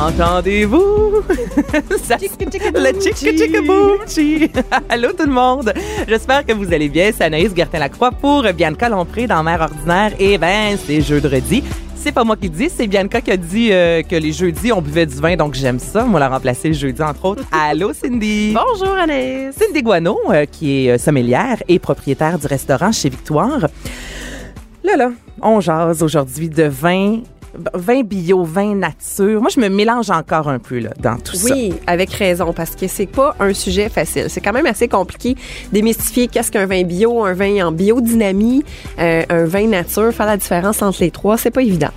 Entendez-vous? Le chick Allô tout le monde. J'espère que vous allez bien. C'est Anaïs Gertin-Lacroix pour Bianca Lompré dans Mère ordinaire. Et ben, c'est jeudi. C'est pas moi qui dis, c'est Bianca qui a dit euh, que les jeudis, on buvait du vin, donc j'aime ça. Moi, la remplacer le jeudi, entre autres. Allô, Cindy? Bonjour Anaïs. Cindy Guano, euh, qui est euh, sommelière et propriétaire du restaurant chez Victoire. Là, là, on jase aujourd'hui de vin, vin bio, vin nature. Moi, je me mélange encore un peu là, dans tout ça. Oui, avec raison, parce que c'est pas un sujet facile. C'est quand même assez compliqué démystifier qu'est-ce qu'un vin bio, un vin en biodynamie, euh, un vin nature, faire la différence entre les trois, c'est pas évident.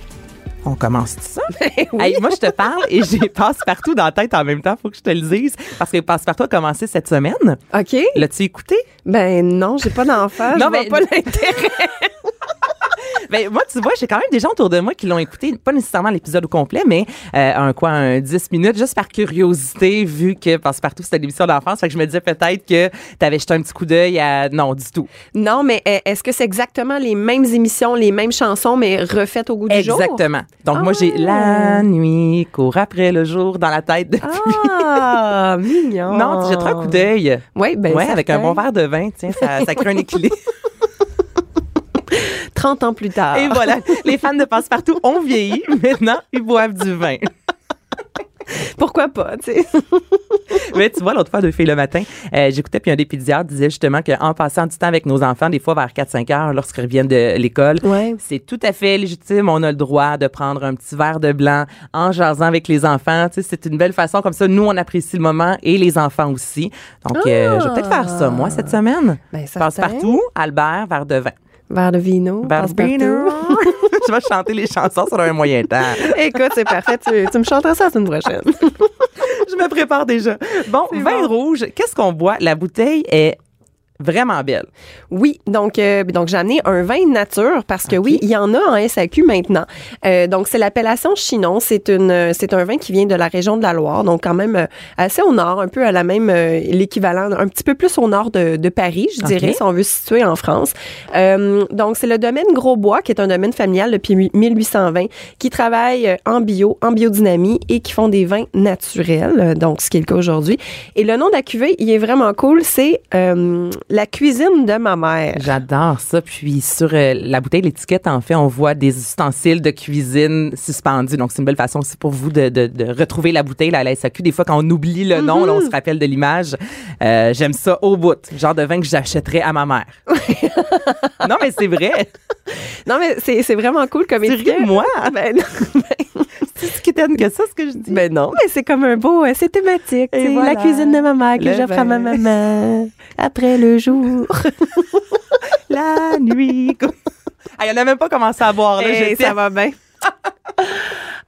On commence tout ça. Oui. Hey, moi, je te parle et j'ai passe-partout dans la tête en même temps. Faut que je te le dise. Parce que passe-partout a commencé cette semaine. OK? L'as-tu écouté? Ben non, j'ai pas d'enfant, Non, je vois mais- pas l'intérêt. Ben, moi, tu vois, j'ai quand même des gens autour de moi qui l'ont écouté, pas nécessairement l'épisode au complet, mais euh, un quoi, un 10 minutes, juste par curiosité, vu que Passe-Partout, c'était l'émission d'enfance. Fait que je me disais peut-être que tu avais jeté un petit coup d'œil à. Non, du tout. Non, mais euh, est-ce que c'est exactement les mêmes émissions, les mêmes chansons, mais refaites au goût du jour? Exactement. Donc, moi, j'ai la nuit, court après le jour dans la tête. depuis- Ah, mignon. Non, j'ai trop un coup d'œil. Oui, ben ouais, avec un bon verre de vin, tiens, ça, ça crée un équilibre. 30 ans plus tard. Et voilà, les fans de Passe-Partout ont vieilli. Maintenant, ils boivent du vin. Pourquoi pas, tu sais? Mais tu vois, l'autre fois, deux filles le matin, euh, j'écoutais, puis un des pédiatres disait justement qu'en passant du temps avec nos enfants, des fois vers 4-5 heures, lorsqu'ils reviennent de l'école, Ouais. c'est tout à fait légitime. On a le droit de prendre un petit verre de blanc en jasant avec les enfants. Tu sais, c'est une belle façon. Comme ça, nous, on apprécie le moment et les enfants aussi. Donc, euh, je vais peut-être faire ça, moi, cette semaine. Ben. Passe-partout, Albert, verre de vin. Verre de vino. Verre de vino. je vais chanter les chansons sur un moyen temps. Écoute, c'est parfait. Tu, tu me chanteras ça la semaine prochaine. Je me prépare déjà. Bon, vin bon. rouge, qu'est-ce qu'on boit? La bouteille est vraiment belle. Oui, donc, euh, donc j'ai amené un vin nature parce que oui, il y en a en SAQ maintenant. Euh, donc, c'est l'appellation Chinon. C'est une, euh, c'est un vin qui vient de la région de la Loire, donc quand même euh, assez au nord, un peu à la même, euh, l'équivalent, un petit peu plus au nord de, de Paris, je dirais, si on veut se situer en France. Donc, c'est le domaine Grosbois, qui est un domaine familial depuis 1820, qui travaille en bio, en biodynamie et qui font des vins naturels, donc ce qui est le cas aujourd'hui. Et le nom de la cuvée, il est vraiment cool, c'est la cuisine de ma mère. J'adore ça. Puis sur euh, la bouteille, l'étiquette, en fait, on voit des ustensiles de cuisine suspendus. Donc, c'est une belle façon aussi pour vous de, de- de retrouver la bouteille là, à la SAQ. Des fois, quand on oublie le nom, là, on se rappelle de l'image. Euh, J'aime ça au bout. Genre de vin que j'achèterais à ma mère. non, mais c'est vrai. Non, mais c'est c'est vraiment cool comme étiquette. moi? Ben non, C'est ce qui t'aime que ça, ce que je dis. ben non, mais c'est comme un beau, euh, c'est thématique. Et voilà. La cuisine de ma mère que j'offre à ma maman après le jour. la nuit. Ah, il en a même pas commencé à boire. Là, Hey, J'étais- ça va bien.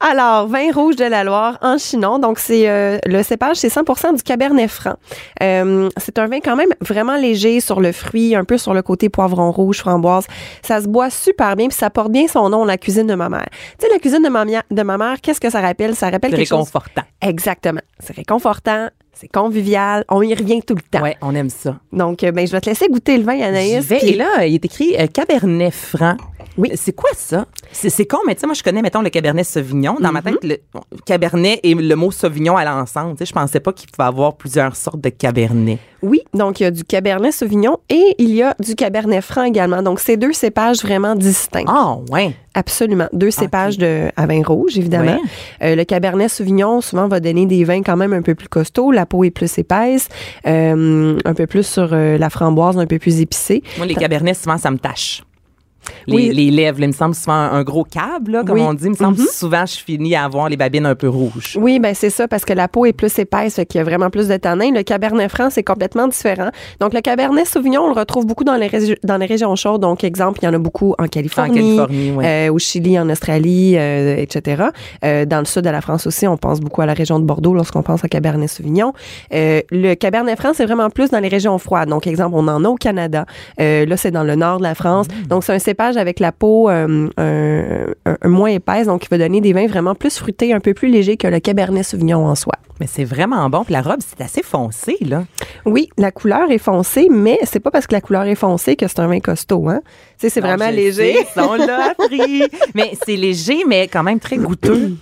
Alors, vin rouge de la Loire en Chinon. Donc, c'est euh, le cépage, c'est 100% du Cabernet Franc. Euh, c'est un vin quand même vraiment léger sur le fruit, un peu sur le côté poivron rouge, framboise. Ça se boit super bien, puis ça porte bien son nom, la cuisine de ma mère. Tu sais, la cuisine de ma, mia- de ma mère, qu'est-ce que ça rappelle? Ça rappelle C'est quelque chose... réconfortant. Exactement. C'est réconfortant, c'est convivial, on y revient tout le temps. Ouais, on aime ça. Donc, euh, ben, je vais te laisser goûter le vin, Anaïs. vais. Et là, il est écrit euh, Cabernet Franc. Oui. C'est quoi ça? C'est c'est con, mais tu sais, moi, je connais, mettons, le Cabernet Sauvignon. Dans ma Mhm. tête, le Cabernet et le mot Sauvignon allaient ensemble. Tu sais, je pensais pas qu'il pouvait avoir plusieurs sortes de Cabernet. Oui, donc il y a du Cabernet Sauvignon et il y a du Cabernet Franc également. Donc, c'est deux cépages vraiment distincts. Ah, ouais. Absolument. Deux cépages de, à vin rouge, évidemment. Ouais. Euh, le Cabernet Sauvignon, souvent, va donner des vins quand même un peu plus costauds. La peau est plus épaisse, euh, un peu plus sur euh, la framboise, un peu plus épicée. Moi, les Cabernets, souvent, ça me tâche. Les, Oui. les lèvres, là, il me semble souvent un gros câble, là, comme Oui. on dit. Il me semble Mhm. souvent, je finis à avoir les babines un peu rouges. Oui, ben c'est ça, parce que la peau est plus épaisse, qu'il y a vraiment plus de tanins. Le Cabernet Franc, c'est complètement différent. Donc, le Cabernet Sauvignon, on le retrouve beaucoup dans les, régi- dans les régions chaudes. Donc, exemple, il y en a beaucoup en En Californie, Californie, oui. euh, au Chili, en Australie, euh, etc. Euh, dans le sud de la France aussi, on pense beaucoup à la région de Bordeaux lorsqu'on pense à Cabernet Sauvignon. Le Cabernet Franc, c'est vraiment plus dans les régions froides. Donc, exemple, on en a au Canada. Là, c'est dans le nord de la France. Mm. Donc, c'est un cépage avec la peau euh, moins épaisse, donc qui va donner des vins vraiment plus fruités, un peu plus légers que le Cabernet Sauvignon en soi. Mais c'est vraiment bon. Puis la robe, c'est assez foncé, là. Oui, la couleur est foncée, mais c'est pas parce que la couleur est foncée que c'est un vin costaud, hein. Tu sais, c'est vraiment léger. sais, Ils sont là, mais c'est léger, mais quand même très goûteux.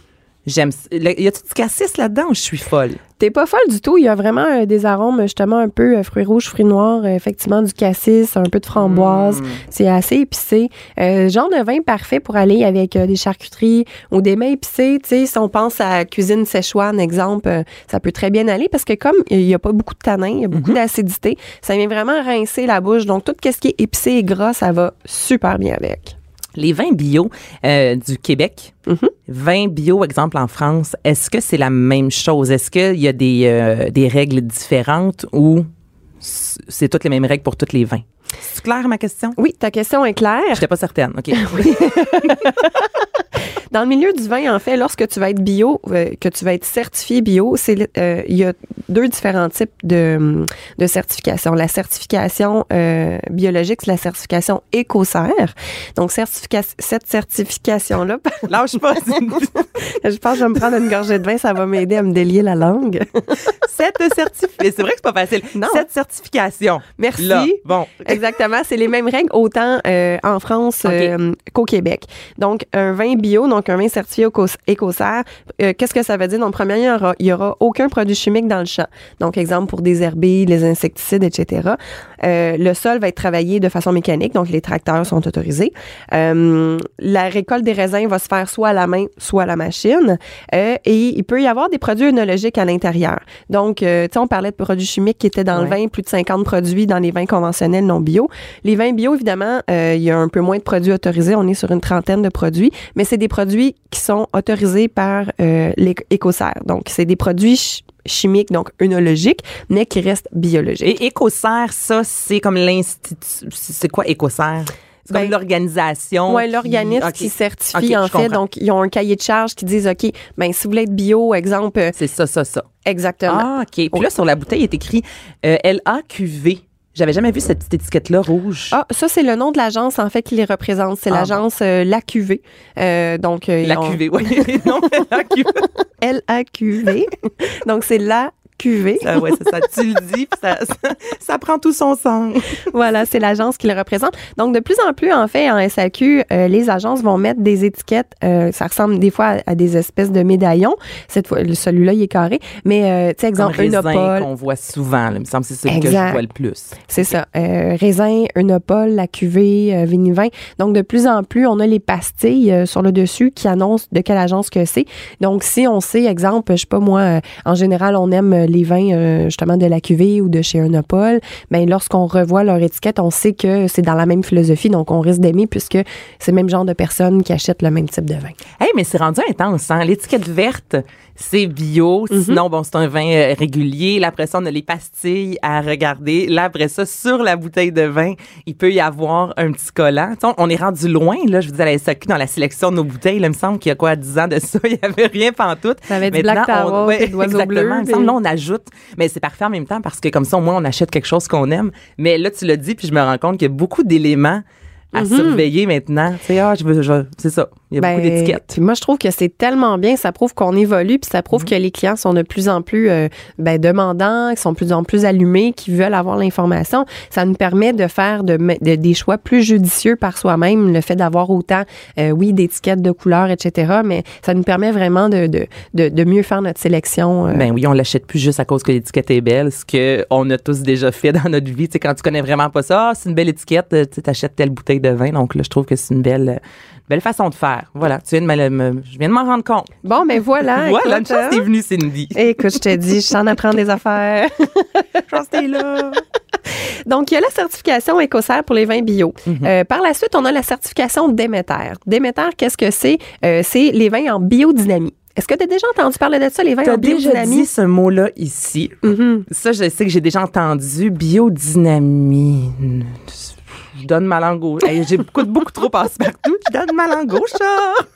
J'aime. Y a-tu du cassis là-dedans ou je suis folle? T'es pas folle du tout. Il y a vraiment euh, des arômes, justement, un peu euh, fruits rouges, fruits noirs, euh, effectivement, du cassis, un peu de framboise. Mm. C'est assez épicé. Euh, genre de vin parfait pour aller avec des charcuteries ou des mets épicés. Tu sais, si on pense à cuisine Szechuan, exemple, ça peut très bien aller parce que comme il y a pas beaucoup de tanin, il y a beaucoup Mm-hmm. d'acidité, ça vient vraiment rincer la bouche. Donc, tout ce qui est épicé et gras, ça va super bien avec. Les vins bio euh, du Québec, Mhm. vins bio, exemple en France, est-ce que c'est la même chose? Est-ce qu'il y a des, euh, des règles différentes ou c'est toutes les mêmes règles pour tous les vins? C'est clair ma question? Oui, ta question est claire. J'étais pas certaine. OK. Dans le milieu du vin, en fait, lorsque tu vas être bio, euh, que tu vas être certifié bio, c'est euh, il y a deux différents types de, de certification. La certification euh, biologique, c'est la certification écossaire. Donc, certifica cette certification-là, Lâche pas. je pense que je vais me prendre une gorgée de vin, ça va m'aider à me délier la langue. Cette certification. C'est vrai que c'est pas facile. Non. Cette certification. Merci. Là, bon. Exactement, c'est les mêmes règles autant en France qu'au Québec. Donc, un vin bio, donc un vin certifié éco- écossaire, euh, qu'est-ce que ça veut dire? Donc, premièrement, il y aura, il y aura aucun produit chimique dans le champ. Donc, exemple pour désherber, les insecticides, etc. Euh, le sol va être travaillé de façon mécanique, donc les tracteurs sont autorisés. Euh, la récolte des raisins va se faire soit à la main, soit à la machine. Et il peut y avoir des produits œnologiques à l'intérieur. Donc, tu sais, on parlait de produits chimiques qui étaient dans le vin, plus de 50 produits dans les vins conventionnels non bio. Les vins bio, évidemment, il y a un peu moins de produits autorisés. On est sur une trentaine de produits, mais c'est des produits qui sont autorisés par euh, l'Écossaire. Donc, c'est des produits ch- chimiques, donc œnologiques, mais qui restent biologiques. Et Écossaire, ça, c'est comme l'institut. C'est quoi Écossaire? C'est Ben, comme l'organisation. Ouais, qui- l'organisme qui certifie, en fait. comprends. Donc, ils ont un cahier de charge qui disent, OK, ben, si vous voulez être bio, exemple, C'est ça, ça, ça. exactement. Ah, OK. Puis là, sur la bouteille, il est écrit euh, LAQV. J'avais jamais vu cette petite étiquette-là rouge. Ah, ça, c'est le nom de l'agence, en fait, qui les représente. C'est Ah, l'agence euh, LAQV. Euh, donc, euh, la on- QV, oui. non, LAQV. L-A-Q-V. donc, c'est la QV. Ah ouais, c'est ça. Tu le dis, puis ça, ça, ça prend tout son sens. voilà, c'est l'agence qui le représente. Donc, de plus en plus, en fait, en SAQ, euh, les agences vont mettre des étiquettes. euh, ça ressemble des fois à, à des espèces de médaillons. Cette fois, celui-là, il est carré. Mais, euh, tu sais, exemple, Comme raisin qu'on voit souvent. là. Il me semble que c'est celui que je vois le plus. C'est ça. Raisin, Unopol, la cuvée, Vinivin. Donc, de plus en plus, on a les pastilles sur le dessus qui annoncent de quelle agence que c'est. Donc, si on sait, exemple, je sais pas moi, en général, on aime les vins euh, justement de la cuvée ou de chez Unopol, mais lorsqu'on revoit leur étiquette, on sait que c'est dans la même philosophie. Donc, on risque d'aimer puisque c'est le même genre de personnes qui achètent le même type de vin. Hey, mais c'est rendu intense, hein? L'étiquette verte, c'est bio. Mhm. Sinon, bon, c'est un vin euh, régulier. Là, après ça, on a les pastilles à regarder. Là, après ça, sur la bouteille de vin, il peut y avoir un petit collant. Tu sais, on- est rendu loin, là, je vous dis, à la SAQ, dans la sélection de nos bouteilles. Là, il me semble qu'il y a quoi, 10 ans de ça, il n'y avait rien pantoute. Ça avait du Black on- ouais, exactement. bleu, Il me semble, là, on ajoute. Mais c'est parfait en même temps parce que comme ça, au moins, on achète quelque chose qu'on aime. Mais là, tu l'as dit, puis je me rends compte qu'il y a beaucoup d'éléments à Mhm. surveiller maintenant. Tu sais, ah, je veux- c'est ça. Il y a Ben, beaucoup d'étiquettes. puis moi, je trouve que c'est tellement bien. Ça prouve qu'on évolue, puis ça prouve Mhm. que les clients sont de plus en plus euh, ben, demandants, qui sont de plus en plus allumés, qui veulent avoir l'information. Ça nous permet de faire de, des choix plus judicieux par soi-même. Le fait d'avoir autant, euh, oui, d'étiquettes, de couleurs, etc., mais ça nous permet vraiment de, de, de, de mieux faire notre sélection. euh. Ben oui, on l'achète plus juste à cause que l'étiquette est belle, ce que on a tous déjà fait dans notre vie. Tu sais, quand tu connais vraiment pas ça, ah, c'est une belle étiquette, tu achètes telle bouteille de vin. Donc là, je trouve que c'est une belle, belle façon de faire. Voilà, tu viens de me, me- je viens de m'en rendre compte. Bon, ben voilà. voilà, une chance hein. t'es venue, Cindy. Écoute, je te dis, je t'en apprends des affaires. Je pense que t'es là. Donc, il y a la certification écossaire pour les vins bio. Euh, par la suite, on a la certification Déméter. Déméter, qu'est-ce que c'est? Euh, c'est les vins en biodynamie. Est-ce que tu as déjà entendu parler de ça, les vins en déjà biodynamie? dit ce mot-là ici. Mhm. Ça, je sais que j'ai déjà entendu. Biodynamie. Je donne ma langue au... Hey, j'ai beaucoup, beaucoup trop passe-partout. Je donne ma langue au chat.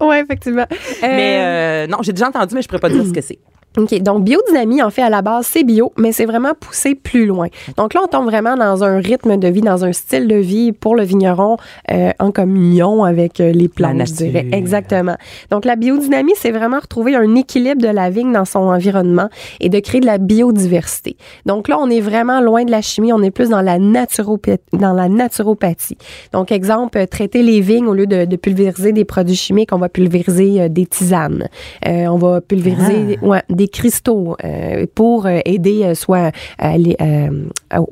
Oui, effectivement. Euh, Mais euh, non, j'ai déjà entendu, mais je pourrais pas dire ce que c'est. OK, donc biodynamie, en fait, à la base, c'est bio, mais c'est vraiment poussé plus loin. Donc là, on tombe vraiment dans un rythme de vie, dans un style de vie pour le vigneron euh, en communion avec euh, les plantes, La je dirais. Exactement. Donc la biodynamie, c'est vraiment retrouver un équilibre de la vigne dans son environnement et de créer de la biodiversité. Donc là, on est vraiment loin de la chimie, on est plus dans la, naturopathie, dans la naturopathie. Donc, exemple, euh, traiter les vignes au lieu de, de pulvériser des produits chimiques, on va pulvériser euh, des tisanes. Euh, on va pulvériser ouais, des cristaux euh, pour euh, aider euh, soit à les,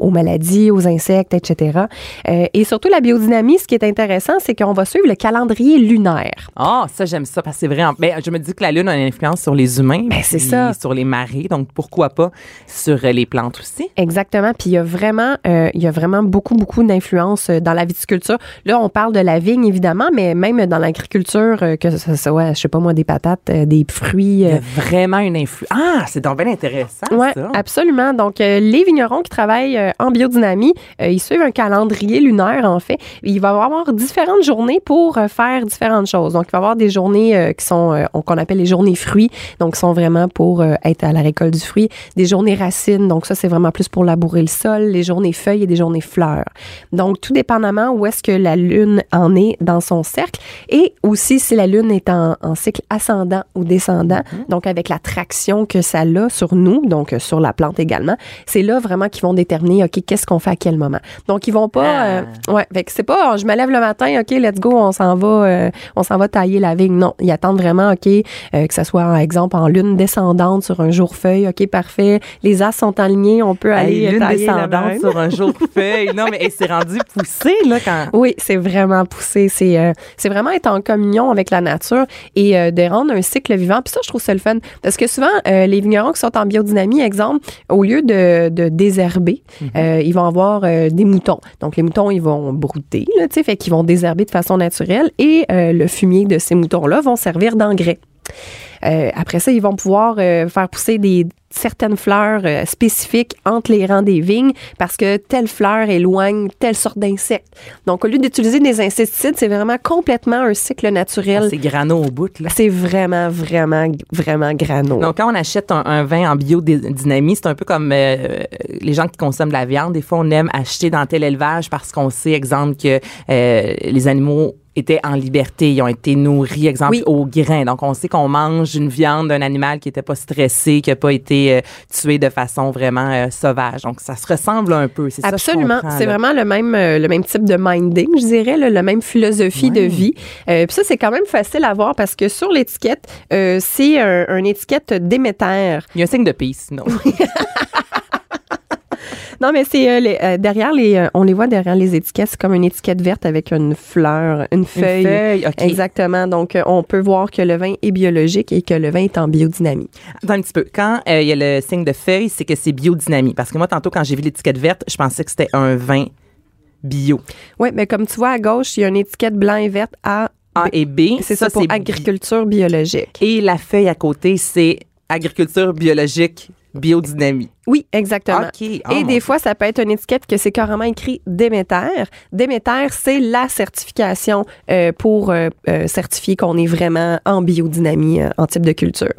aux maladies, aux insectes, etc. Et surtout, la biodynamie, ce qui est intéressant, c'est qu'on va suivre le calendrier lunaire. Ah, ça, j'aime ça parce que c'est vrai. en- Ben, je me dis que la Lune a une influence sur les humains. Ben, c'est ça. Sur les marées. Donc, pourquoi pas sur les plantes aussi? Exactement. Puis il y a vraiment, il y a vraiment beaucoup, beaucoup d'influence dans la viticulture. Là, on parle de la vigne évidemment, mais même dans l'agriculture, que ce soit, je sais pas moi, des patates, des fruits. Il y a vraiment une influence. Ah, c'est donc bien intéressant, ça. absolument. Donc, euh, les vignerons qui travaillent euh, en biodynamie, euh, ils suivent un calendrier lunaire, en fait. Il va y avoir différentes journées pour faire différentes choses. Donc, il va y avoir des journées qui sont, qu'on appelle les journées fruits, donc qui sont vraiment pour être à la récolte du fruit. Des journées racines, donc ça, c'est vraiment plus pour labourer le sol. Les journées feuilles et des journées fleurs. Donc, tout dépendamment où est-ce que la lune en est dans son cercle et aussi si la lune est en, en cycle ascendant ou descendant, donc avec la traction que ça a sur nous, donc euh, sur la plante également, c'est là vraiment qu'ils vont déterminer, OK, qu'est-ce qu'on fait à quel moment. Donc, ils vont pas, Ah. euh, ouais, fait que c'est pas, je me lève le matin, OK, let's go, on s'en va, euh, on s'en va tailler la vigne. Non, ils attendent vraiment, OK, euh, que ça soit, par exemple, en lune descendante sur un jour feuille, OK, parfait. Les as sont alignés, on peut aller lune tailler descendante sur un jour feuille. Non, mais c'est rendu poussé, là, quand. Oui, c'est vraiment poussé. C'est c'est vraiment être en communion avec la nature et de rendre un cycle vivant. Puis ça, je trouve ça le fun. Parce que souvent, euh, les vignerons qui sont en biodynamie, exemple, au lieu de, de désherber, euh, ils vont avoir euh, des moutons. Donc, les moutons, ils vont brouter, tu sais, fait qu'ils vont désherber de façon naturelle et le fumier de ces moutons-là vont servir d'engrais. Euh, après ça, ils vont pouvoir euh, faire pousser des certaines fleurs euh, spécifiques entre les rangs des vignes parce que telle fleur éloigne telle sorte d'insectes. Donc, au lieu d'utiliser des insecticides, c'est vraiment complètement un cycle naturel. Ah, C'est grano au bout, là. c'est vraiment, vraiment, vraiment grano. Donc, quand on achète un, un vin en biodynamie, c'est un peu comme euh, les gens qui consomment de la viande. Des fois, on aime acheter dans tel élevage parce qu'on sait, exemple, que euh, les animaux étaient en liberté, ils ont été nourris, exemple, Oui. au grain. Donc, on sait qu'on mange une viande d'un animal qui n'était pas stressé, qui n'a pas été euh, tué de façon vraiment euh, sauvage. Donc, ça se ressemble un peu. C'est Absolument. C'est vraiment le même, euh, le même type de minding, je dirais, là, la même philosophie de vie. Puis ça, c'est quand même facile à voir parce que sur l'étiquette, c'est un, une étiquette Déméter. Il y a un signe de peace, non? Non, mais c'est euh, les- euh, derrière les, euh, on les voit derrière les étiquettes, c'est comme une étiquette verte avec une fleur, une feuille. Une feuille, OK. Exactement. Donc, on peut voir que le vin est biologique et que le vin est en biodynamie. Attends un petit peu. Quand il y a le signe de feuille, c'est que c'est biodynamie. Parce que moi, tantôt, quand j'ai vu l'étiquette verte, je pensais que c'était un vin bio. Oui, mais comme tu vois à gauche, il y a une étiquette blanc et verte à. A et B. C'est ça, pour c'est bi- agriculture biologique. Et la feuille à côté, c'est agriculture biologique, biodynamie. Oui, exactement. Oh, Et des fois, ça peut être une étiquette que c'est carrément écrit Déméter. Déméter, c'est la certification euh, pour euh, euh, certifier qu'on est vraiment en biodynamie en type de culture.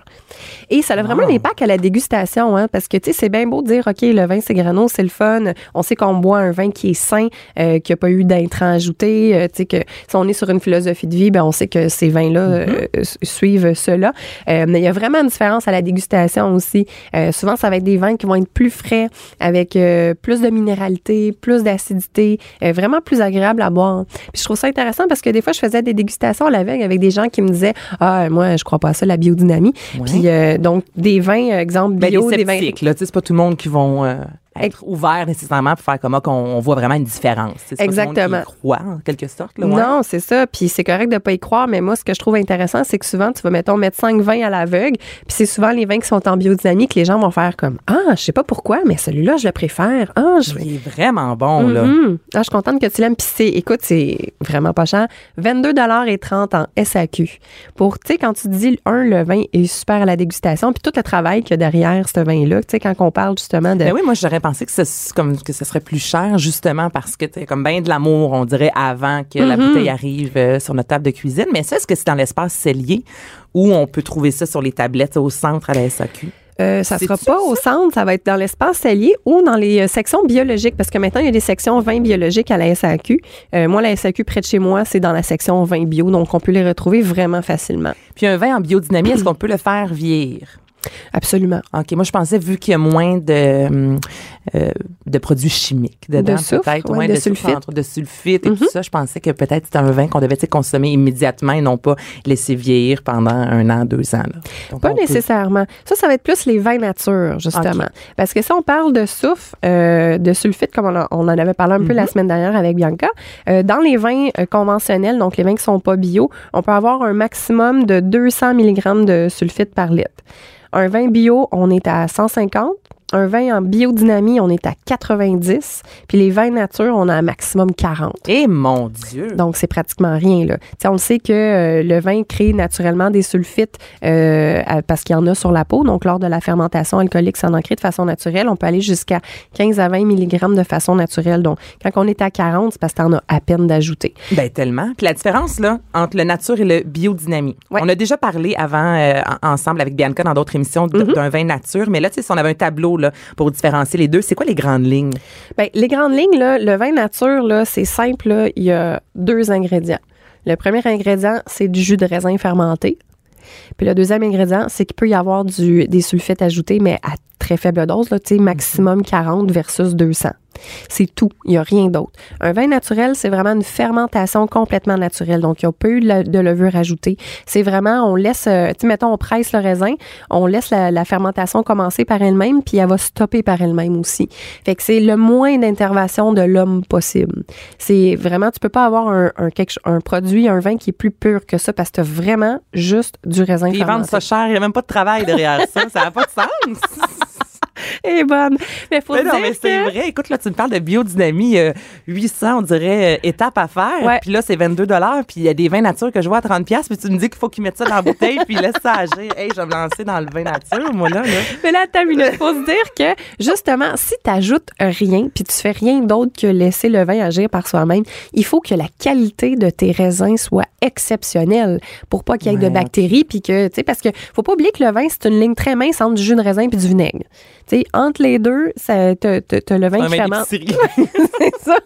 Et ça a vraiment Wow. un impact à la dégustation, hein, parce que tu sais, c'est bien beau de dire, OK, le vin, c'est grano, c'est le fun. On sait qu'on boit un vin qui est sain, qui n'a pas eu d'intrants ajoutés. tu sais, que si on est sur une philosophie de vie, ben, on sait que ces vins-là euh, su- suivent cela. Mais il y a vraiment une différence à la dégustation aussi. Souvent, ça va être des vins qui vont être plus frais, avec euh, plus de minéralité, plus d'acidité, euh, vraiment plus agréable à boire. Puis je trouve ça intéressant parce que des fois, je faisais des dégustations à la veille avec des gens qui me disaient Ah, moi, je crois pas à ça, la biodynamie. Ouais. Puis euh, donc, des vins, exemple, Ben, bio, les des vins. là, c'est pas tout le monde qui vont être ouverts nécessairement pour faire comme qu'on on voit vraiment une différence. C'est pas tout le monde Exactement. y croit, en quelque sorte. Là, ouais. Non, c'est ça. Puis c'est correct de pas y croire, mais moi, ce que je trouve intéressant, c'est que souvent, tu vas, mettons, mettre 5 vins à l'aveugle, puis c'est souvent les vins qui sont en biodynamie que les gens vont faire comme Ah, je sais pas pourquoi, mais celui-là, je le préfère. Ah, je. Il est vraiment bon, là. Mhm. Ah, je suis contente que tu l'aimes. Puis c'est, écoute, c'est vraiment pas cher. 22,30 en SAQ. Pour, tu sais, quand tu dis, un, le vin est super à la dégustation, puis tout le travail qu'il y a derrière ce vin-là, tu sais, quand on parle justement de. Ben oui, moi j'aurais pensé que ce, comme, que ce serait plus cher justement parce que tu comme bien de l'amour, on dirait avant que la Mhm. bouteille arrive euh, sur notre table de cuisine. Mais ça, est-ce que c'est dans l'espace cellier où on peut trouver ça sur les tablettes au centre à la SAQ? Euh, ça sera pas au centre, ça va être dans l'espace allié ou dans les euh, sections biologiques, parce que maintenant, il y a des sections vins biologiques à la SAQ. Euh, moi, la SAQ près de chez moi, c'est dans la section vins bio, donc on peut les retrouver vraiment facilement. Puis un vin en biodynamie, est-ce qu'on peut le faire vieillir? Absolument. OK, moi je pensais vu qu'il y a moins de hum, euh, de produits chimiques dedans, De peut-être ouais, moins de soufre, sulfite. de sulfite et tout ça, je pensais que peut-être c'était un vin qu'on devait consommer immédiatement et non pas laisser vieillir pendant un an, deux ans. là. Donc, Pas peut- nécessairement. Ça, ça va être plus les vins nature, justement. Parce que si on parle de soufre, euh, de sulfite, comme on, a- on en avait parlé un peu la semaine dernière avec Bianca, euh, dans les vins euh, conventionnels, donc les vins qui sont pas bio, on peut avoir un maximum de 200 mg de sulfite par litre. Un vin bio, on est à 150. Un vin en biodynamie, on est à 90. Puis les vins nature, on a un maximum 40. Eh mon Dieu! Donc, c'est pratiquement rien. Là. Tu sais, on le sait que euh, le vin crée naturellement des sulfites euh, parce qu'il y en a sur la peau. Donc, lors de la fermentation alcoolique, ça en crée de façon naturelle. On peut aller jusqu'à 15 à 20 mg de façon naturelle. Donc, quand on est à 40, c'est parce que tu en as à peine d'ajouter. Ben tellement. Puis la différence là entre le nature et le biodynamie. Ouais. On a déjà parlé avant euh, en- ensemble avec Bianca dans d'autres émissions d- d'un vin nature, mais là tu sais si on avait un tableau là pour différencier les deux, c'est quoi les grandes lignes? Ben, les grandes lignes, là, le vin nature, là, c'est simple. là. Il y a deux ingrédients. Le premier ingrédient, c'est du jus de raisin fermenté. Puis le deuxième ingrédient, c'est qu'il peut y avoir du, des sulfites ajoutés, mais à très faible dose, là, maximum 40 versus 200. C'est tout. Il n'y a rien d'autre. Un vin naturel, c'est vraiment une fermentation complètement naturelle. Donc, il n'y a pas eu de, levure ajoutée. C'est vraiment, on laisse, euh, tu sais, mettons, on presse le raisin, on laisse la, la fermentation commencer par elle-même, puis elle va stopper par elle-même aussi. Fait que c'est le moins d'intervention de l'homme possible. C'est vraiment, tu peux pas avoir un, produit, un vin qui est plus pur que ça parce que t'as vraiment juste du raisin Puis ils vendent fermenté. ça cher, il n'y a même pas de travail derrière ça, ça n'a pas de sens. Est bonne. Mais faut Mais non, dire mais c'est que- vrai. Écoute, là, tu me parles de biodynamie, euh, 800, on dirait, euh, étape à faire. Ouais. Puis là, c'est 22 Puis il y a des vins nature que je vois à 30 Puis tu me dis qu'il faut qu'ils mettent ça dans la bouteille, puis laisse ça agir. Hey, je vais me lancer dans le vin nature, moi, là. là. Mais là, une minute. Faut se dire que, justement, si tu ajoutes rien, puis tu fais rien d'autre que laisser le vin agir par soi-même, il faut que la qualité de tes raisins soit exceptionnelle pour pas qu'il y ait de bactéries, puis que, tu sais, parce que faut pas oublier que le vin, c'est une ligne très mince entre du jus de raisin puis du vinaigre. Tu sais, entre les deux, ça, t'as, t'as- t'as le vin qui fermente. C'est ça.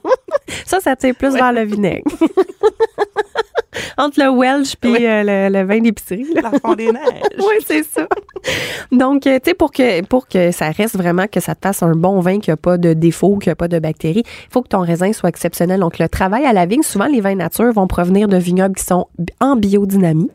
Ça, ça tire plus vers le vinaigre. entre le Welsh puis Oui. euh, le, le vin d'épicerie. fond des neiges. Oui, c'est ça. Donc, euh, tu sais, pour que, pour que ça reste vraiment, que ça te fasse un bon vin, qu'il n'y a pas de défaut, qu'il n'y a pas de bactéries, il faut que ton raisin soit exceptionnel. Donc, le travail à la vigne, souvent, les vins nature vont provenir de vignobles qui sont en biodynamie.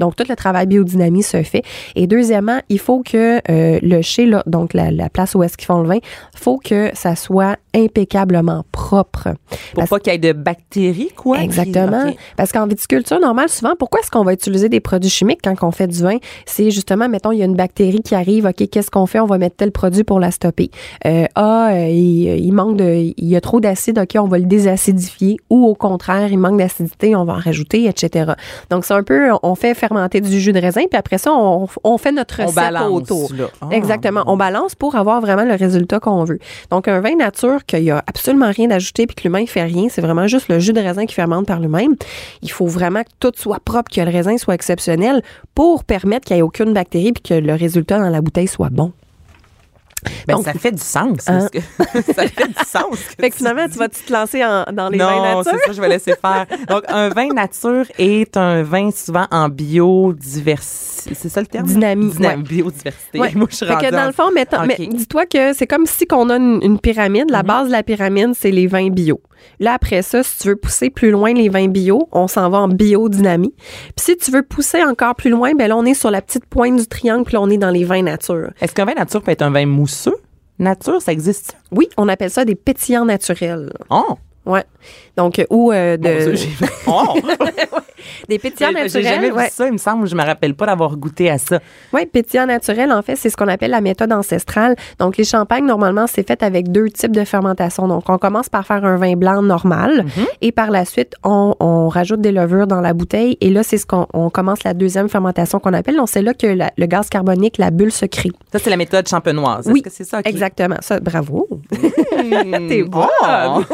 Donc, tout le travail biodynamie se fait. Et deuxièmement, il faut que euh, le là, donc la, la place où est-ce qu'ils font le vin, faut que ça soit impeccablement propre. Pour Parce- pas qu'il y ait de bactéries, quoi. Exactement. Parce qu'en viticulture normale, souvent, pourquoi est-ce qu'on va utiliser des produits chimiques quand on fait du vin? C'est justement, mettons, il y a une bactérie qui arrive, OK, qu'est-ce qu'on fait? On va mettre tel produit pour la stopper. Euh, ah, euh, il, il manque de, il y a trop d'acide, OK, on va le désacidifier. Ou au contraire, il manque d'acidité, on va en rajouter, etc. Donc, c'est un peu, on fait fermenter du jus de raisin, puis après ça, on, on fait notre On balance, autour. là. Ah. Exactement. On balance pour avoir vraiment le résultat qu'on veut. Donc, un vin nature qu'il n'y a absolument rien d'ajouté puis que l'humain ne fait rien, c'est vraiment juste le jus de raisin qui fermente par lui-même. Il faut vraiment que tout soit propre, que le raisin soit exceptionnel pour permettre qu'il n'y ait aucune bactérie puis que le résultat dans la bouteille soit bon. Ben, Donc- ça fait du sens. Hein? que- ça fait du sens. Fait que finalement, tu vas te lancer en- dans les vins Non, nature? c'est ça, je vais laisser faire. Donc, un vin nature est un vin souvent en biodiversité. C'est ça le terme? Dynamie, Dynam- ouais. Biodiversité. Ouais. Moi, je suis Fait que dans le fond, dis-toi que c'est comme si qu'on a une, une pyramide. La base de la pyramide, c'est les vins bio. Là, après ça, si tu veux pousser plus loin les vins bio, on s'en va en biodynamie. Puis si tu veux pousser encore plus loin, ben là, on est sur la petite pointe du triangle, puis là, on est dans les vins nature. Est-ce qu'un vin nature peut être un vin mousseux? Nature, ça existe? Oui, on appelle ça des pétillants naturels. Oh! Ouais. Donc, euh, ou euh, de, oh! des pétillants J'ai jamais naturels. vu ouais. ça, il me semble. Je me rappelle pas d'avoir goûté à ça. Oui, pétillant naturel, en fait, c'est ce qu'on appelle la méthode ancestrale. Donc, les champagnes, normalement, c'est fait avec deux types de fermentation. Donc, on commence par faire un vin blanc normal et par la suite, on, on rajoute des levures dans la bouteille. Et là, c'est ce qu'on on commence la deuxième fermentation qu'on appelle. Donc, c'est là que la- le gaz carbonique, la bulle se crée. Ça, c'est la méthode champenoise. Oui, c'est ça? Exactement. Ça, bravo. Mmh, T'es bonne.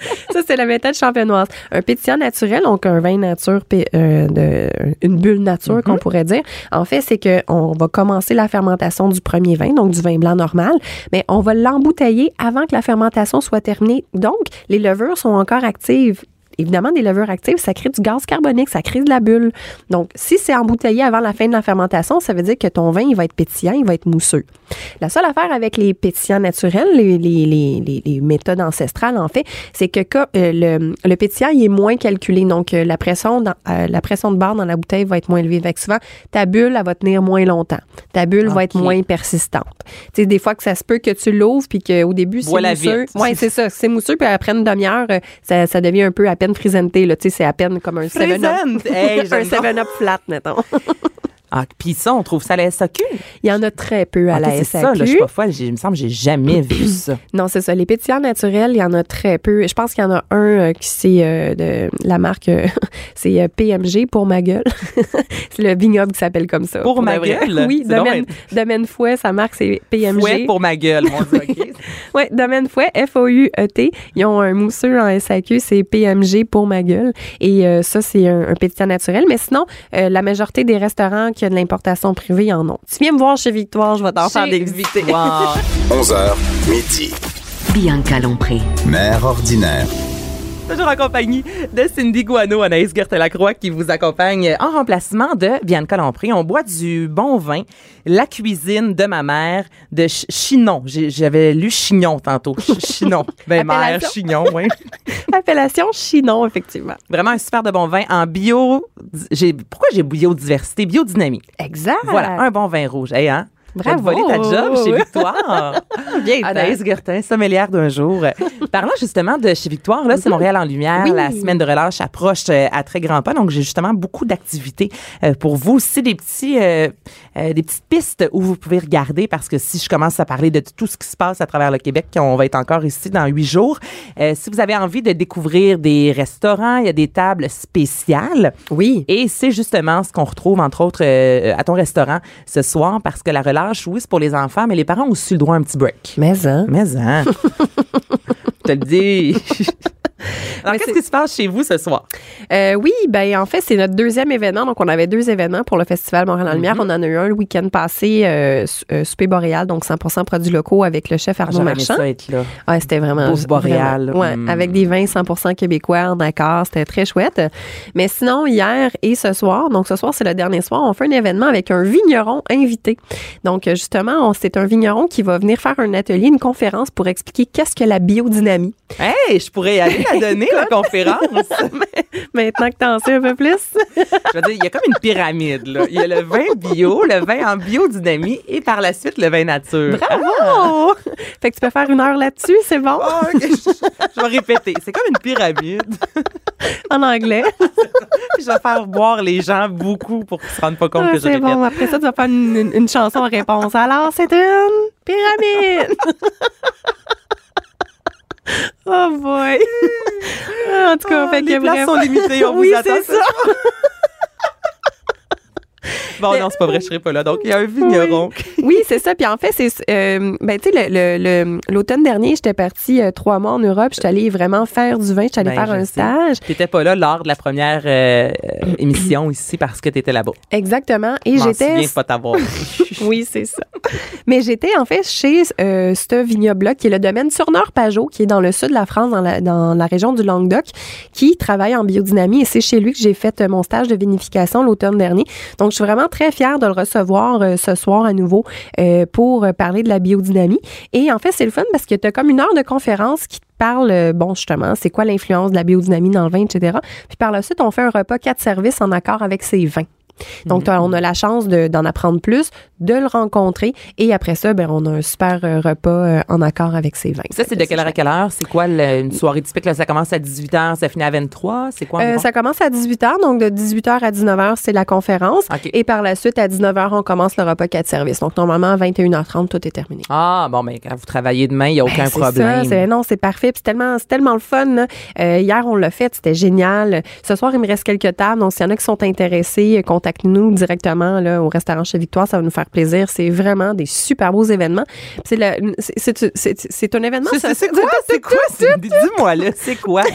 ça, c'est la méthode champenoise. Un pétillant naturel, donc un vin nature, euh, de, une bulle nature, qu'on pourrait dire. En fait, c'est qu'on va commencer la fermentation du premier vin, donc du vin blanc normal, mais on va l'embouteiller avant que la fermentation soit terminée. Donc, les levures sont encore actives. Évidemment, des levures actives, ça crée du gaz carbonique, ça crée de la bulle. Donc, si c'est embouteillé avant la fin de la fermentation, ça veut dire que ton vin, il va être pétillant, il va être mousseux. La seule affaire avec les pétillants naturels, les, les, les, méthodes ancestrales, en fait, c'est que euh, le, le pétillant, il est moins calculé. Donc, euh, la, pression dans, euh, la pression de barre dans la bouteille va être moins élevée. Fait que souvent, ta bulle, elle va tenir moins longtemps. Ta bulle va être moins persistante. Tu sais, des fois que ça se peut que tu l'ouvres puis qu'au début, c'est mousseux. Oui, c'est ça. C'est mousseux, puis après une demi-heure, ça, ça devient un peu à peine frisenté. Là. Tu sais, c'est à peine comme un 7-up. Présente! Hey, un j'aime donc. 7-up flat, mettons. Ah, puis ça, on trouve ça à la SAQ. Il y en a très peu à Ok, la c'est SAQ. ça, là, je suis pas folle. Il me semble que j'ai jamais vu ça. Non, c'est ça. Les pétillants naturels, il y en a très peu. Je pense qu'il y en a un euh, qui c'est euh, de la marque, euh, c'est euh, PMG pour ma gueule. c'est le vignoble qui s'appelle comme ça. Pour ma gueule? Oui, C'est domaine, domaine Fouet, sa marque c'est PMG. Fouet pour ma gueule, mon Dieu, OK? Oui, Domaine Fouet, F-O-U-E-T. Ils ont un mousseux en SAQ, c'est PMG pour ma gueule. Et ça, c'est un, un pétillant naturel. Mais sinon, la majorité des restaurants qui ont de l'importation privée en ont. Tu viens me voir chez Victoire, je vais t'en faire des visites. Wow. 11h, midi. Bianca Lompré. Mère ordinaire. Toujours en compagnie de Cindy Guano, Anaïs Gertin-Lacroix qui vous accompagne en remplacement de Bianca Lompré. On boit du bon vin, la cuisine de ma mère de Ch- Chinon. J'avais lu Chignon tantôt. Ch- Chinon. Ben, mère. Chignon, oui. Appellation Chinon, effectivement. Vraiment un super de bon vin en bio. J'ai, pourquoi j'ai biodiversité? Biodynamie. Exact. Voilà, un bon vin rouge. Hey, hein? Bravo. Volé ta job chez Victoire. Bien Anaïs Gertin, sommelière d'un jour. Parlant justement de chez Victoire, là, c'est Montréal en lumière. Oui. La semaine de relâche approche euh, à très grands pas. Donc, j'ai justement beaucoup d'activités euh, pour vous aussi, des petits, euh, euh, des petites pistes où vous pouvez regarder parce que si je commence à parler de tout ce qui se passe à travers le Québec, on va être encore ici dans huit jours. Euh, si vous avez envie de découvrir des restaurants, il y a des tables spéciales. Oui. Et c'est justement ce qu'on retrouve, entre autres, euh, à ton restaurant ce soir, parce que la relâche, oui, c'est pour les enfants, mais les parents ont aussi le droit à un petit break. Mais, hein? Mais, hein? Je te le dis. Alors, qu'est-ce qui se passe chez vous ce soir? Euh, oui, ben en fait, c'est notre deuxième événement. Donc, on avait deux événements pour le Festival Montréal en Lumière. Mhm. On en a eu un le week-end passé, euh, euh, Souper Boréal, donc 100% produits locaux avec le chef Arnaud aimé Marchand. ça être là. Ouais, c'était vraiment. Bouffe vraiment- Ouais, Mm. avec des vins 100 québécois en accord. C'était très chouette. Mais sinon, hier et ce soir, donc ce soir, c'est le dernier soir, on fait un événement avec un vigneron invité. Donc, justement, c'est un vigneron qui va venir faire un atelier, une conférence pour expliquer qu'est-ce que la biodynamie. Hey, je pourrais y aller la donner, la conférence. Maintenant que t'en sais un peu plus. Je veux dire, il y a comme une pyramide, là. Il y a le vin bio, le vin en biodynamie et par la suite, le vin nature. Bravo! fait que tu peux faire une heure là-dessus, c'est bon? Ah, je, je vais répéter. C'est comme une pyramide. En anglais. Je vais faire boire les gens beaucoup pour qu'ils se rendent pas compte Ah, que je c'est répète. bon. Après ça, tu vas faire une, une- une chanson en réponse. Alors, c'est une pyramide. oh boy. en tout cas, Ah, fait que les places bref. sont limitées, on oui, vous attend. c'est ça. Bon, non, c'est pas vrai, je serai pas là. Donc, il y a un vigneron. Oui, c'est ça. Puis en fait, c'est euh, ben tu sais l'automne dernier, j'étais partie euh, trois mois en Europe. J'étais allée vraiment faire du vin. J'étais allée Ben, faire je un sais. stage. T'étais pas là lors de la première euh, émission ici parce que t'étais là-bas. Exactement. Et Je j'étais de pas t'avoir. Oui, c'est ça. Mais j'étais en fait chez euh, ce vignoble-là, qui est le domaine Surneur-Pajot, qui est dans le sud de la France, dans la, dans la région du Languedoc, qui travaille en biodynamie. Et c'est chez lui que j'ai fait euh, mon stage de vinification l'automne dernier. Donc, je suis vraiment très fière de le recevoir euh, ce soir à nouveau euh, pour euh, parler de la biodynamie. Et en fait, c'est le fun parce que tu as comme une heure de conférence qui te parle, euh, bon, justement, c'est quoi l'influence de la biodynamie dans le vin, etc. Puis par la suite, on fait un repas quatre services en accord avec ces vins. Donc, t'as- on a la chance de- d'en apprendre plus, de le rencontrer, et après ça, ben, on a un super euh, repas euh, en accord avec ses vins. Ça, c'est de quelle heure à quelle heure? C'est quoi le- une soirée typique? Là, ça commence à 18h, ça finit à 23 C'est quoi? Euh, ça commence à 18h, donc de 18h à 19h, c'est la conférence. Et par la suite, à 19h, on commence le repas 4 services. Donc, normalement, à 21h30, tout est terminé. Ah, bon, ben, quand vous travaillez demain, il n'y a aucun Ben, c'est problème. ça, non, c'est parfait. C'est tellement, tellement le fun. Euh, hier, on l'a fait, c'était génial. Ce soir, il me reste quelques tables. Donc, s'il y en a qui sont intéressés, contactez contactez-nous directement là, au restaurant chez Victoire, ça va nous faire plaisir. C'est vraiment des super beaux événements. C'est un événement. C'est- quoi? C'est quoi? Dis-moi, là, c'est quoi?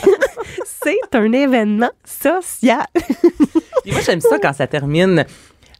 C'est un événement social. Moi, j'aime ça quand ça termine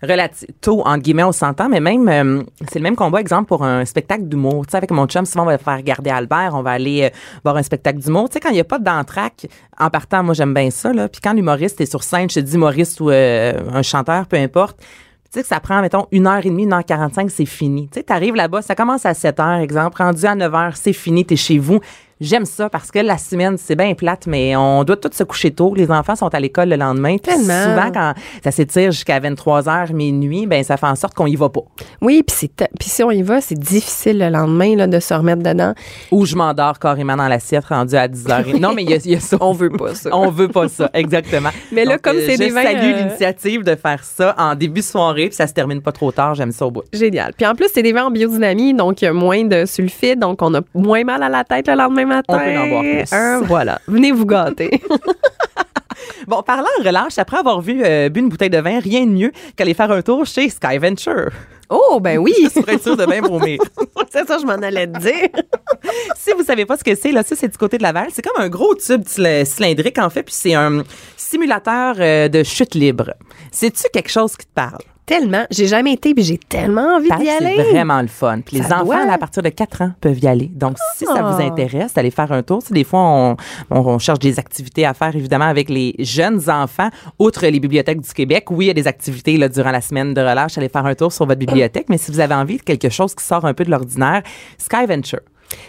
relativement tôt, entre guillemets, on s'entend, mais même, euh, c'est le même combat, exemple, pour un spectacle d'humour. Tu sais, avec mon chum, souvent, on va faire garder Albert, on va aller euh, voir un spectacle d'humour. Tu sais, quand il n'y a pas d'entraque, en partant, moi, j'aime bien ça, là. Puis quand l'humoriste est sur scène, je te dis humoriste ou euh, un chanteur, peu importe, tu sais que ça prend, mettons, une heure et demie, une heure quarante-cinq, c'est fini. Tu sais, t'arrives là-bas, ça commence à 7 heures, exemple, rendu à 9 heures, c'est fini, t'es chez vous. J'aime ça parce que la semaine, c'est bien plate, mais on doit tous se coucher tôt. Les enfants sont à l'école le lendemain. Tellement. Souvent, quand ça s'étire jusqu'à 23 heures, minuit, ben ça fait en sorte qu'on y va pas. Oui, puis si on y va, c'est difficile le lendemain là, de se remettre dedans. Ou je m'endors carrément dans l'assiette rendu à 10 heures. Non, mais il y, a- il y a ça. On veut pas ça. On veut pas ça, exactement. Mais là, Donc, comme euh, c'est je des vins, salue euh, l'initiative de faire ça en début de soirée, puis ça se termine pas trop tard. J'aime ça au bout. Génial. Puis en plus, c'est des vins en biodynamie, donc il y a moins de sulfite, donc on a moins mal à la tête le lendemain matin. On peut en boire plus. Hein, voilà. Venez vous gâter. Bon, parlant de relâche, après avoir vu euh, bu une bouteille de vin, rien de mieux qu'aller faire un tour chez Sky Venture. oh, ben oui. Pour être sûr de bien vomir. c'est ça, je m'en allais te dire. si vous savez pas ce que c'est, là, ça, c'est du côté de Laval. C'est comme un gros tube cyl- cylindrique, en fait, puis c'est un simulateur euh, de chute libre. C'est-tu quelque chose qui te parle? Tellement. J'ai jamais été, puis j'ai tellement envie d'y aller. C'est vraiment le fun. Puis les enfants, doit. là, à partir de 4 ans, peuvent y aller. Donc, si ça vous Ah. intéresse, d'aller faire un tour. Tu sais, des fois, on, on, on cherche des activités à faire, évidemment, avec les jeunes enfants. Outre les bibliothèques du Québec, oui, il y a des activités là, durant la semaine de relâche. Allez faire un tour sur votre bibliothèque. Mais si vous avez envie de quelque chose qui sort un peu de l'ordinaire, Sky Venture.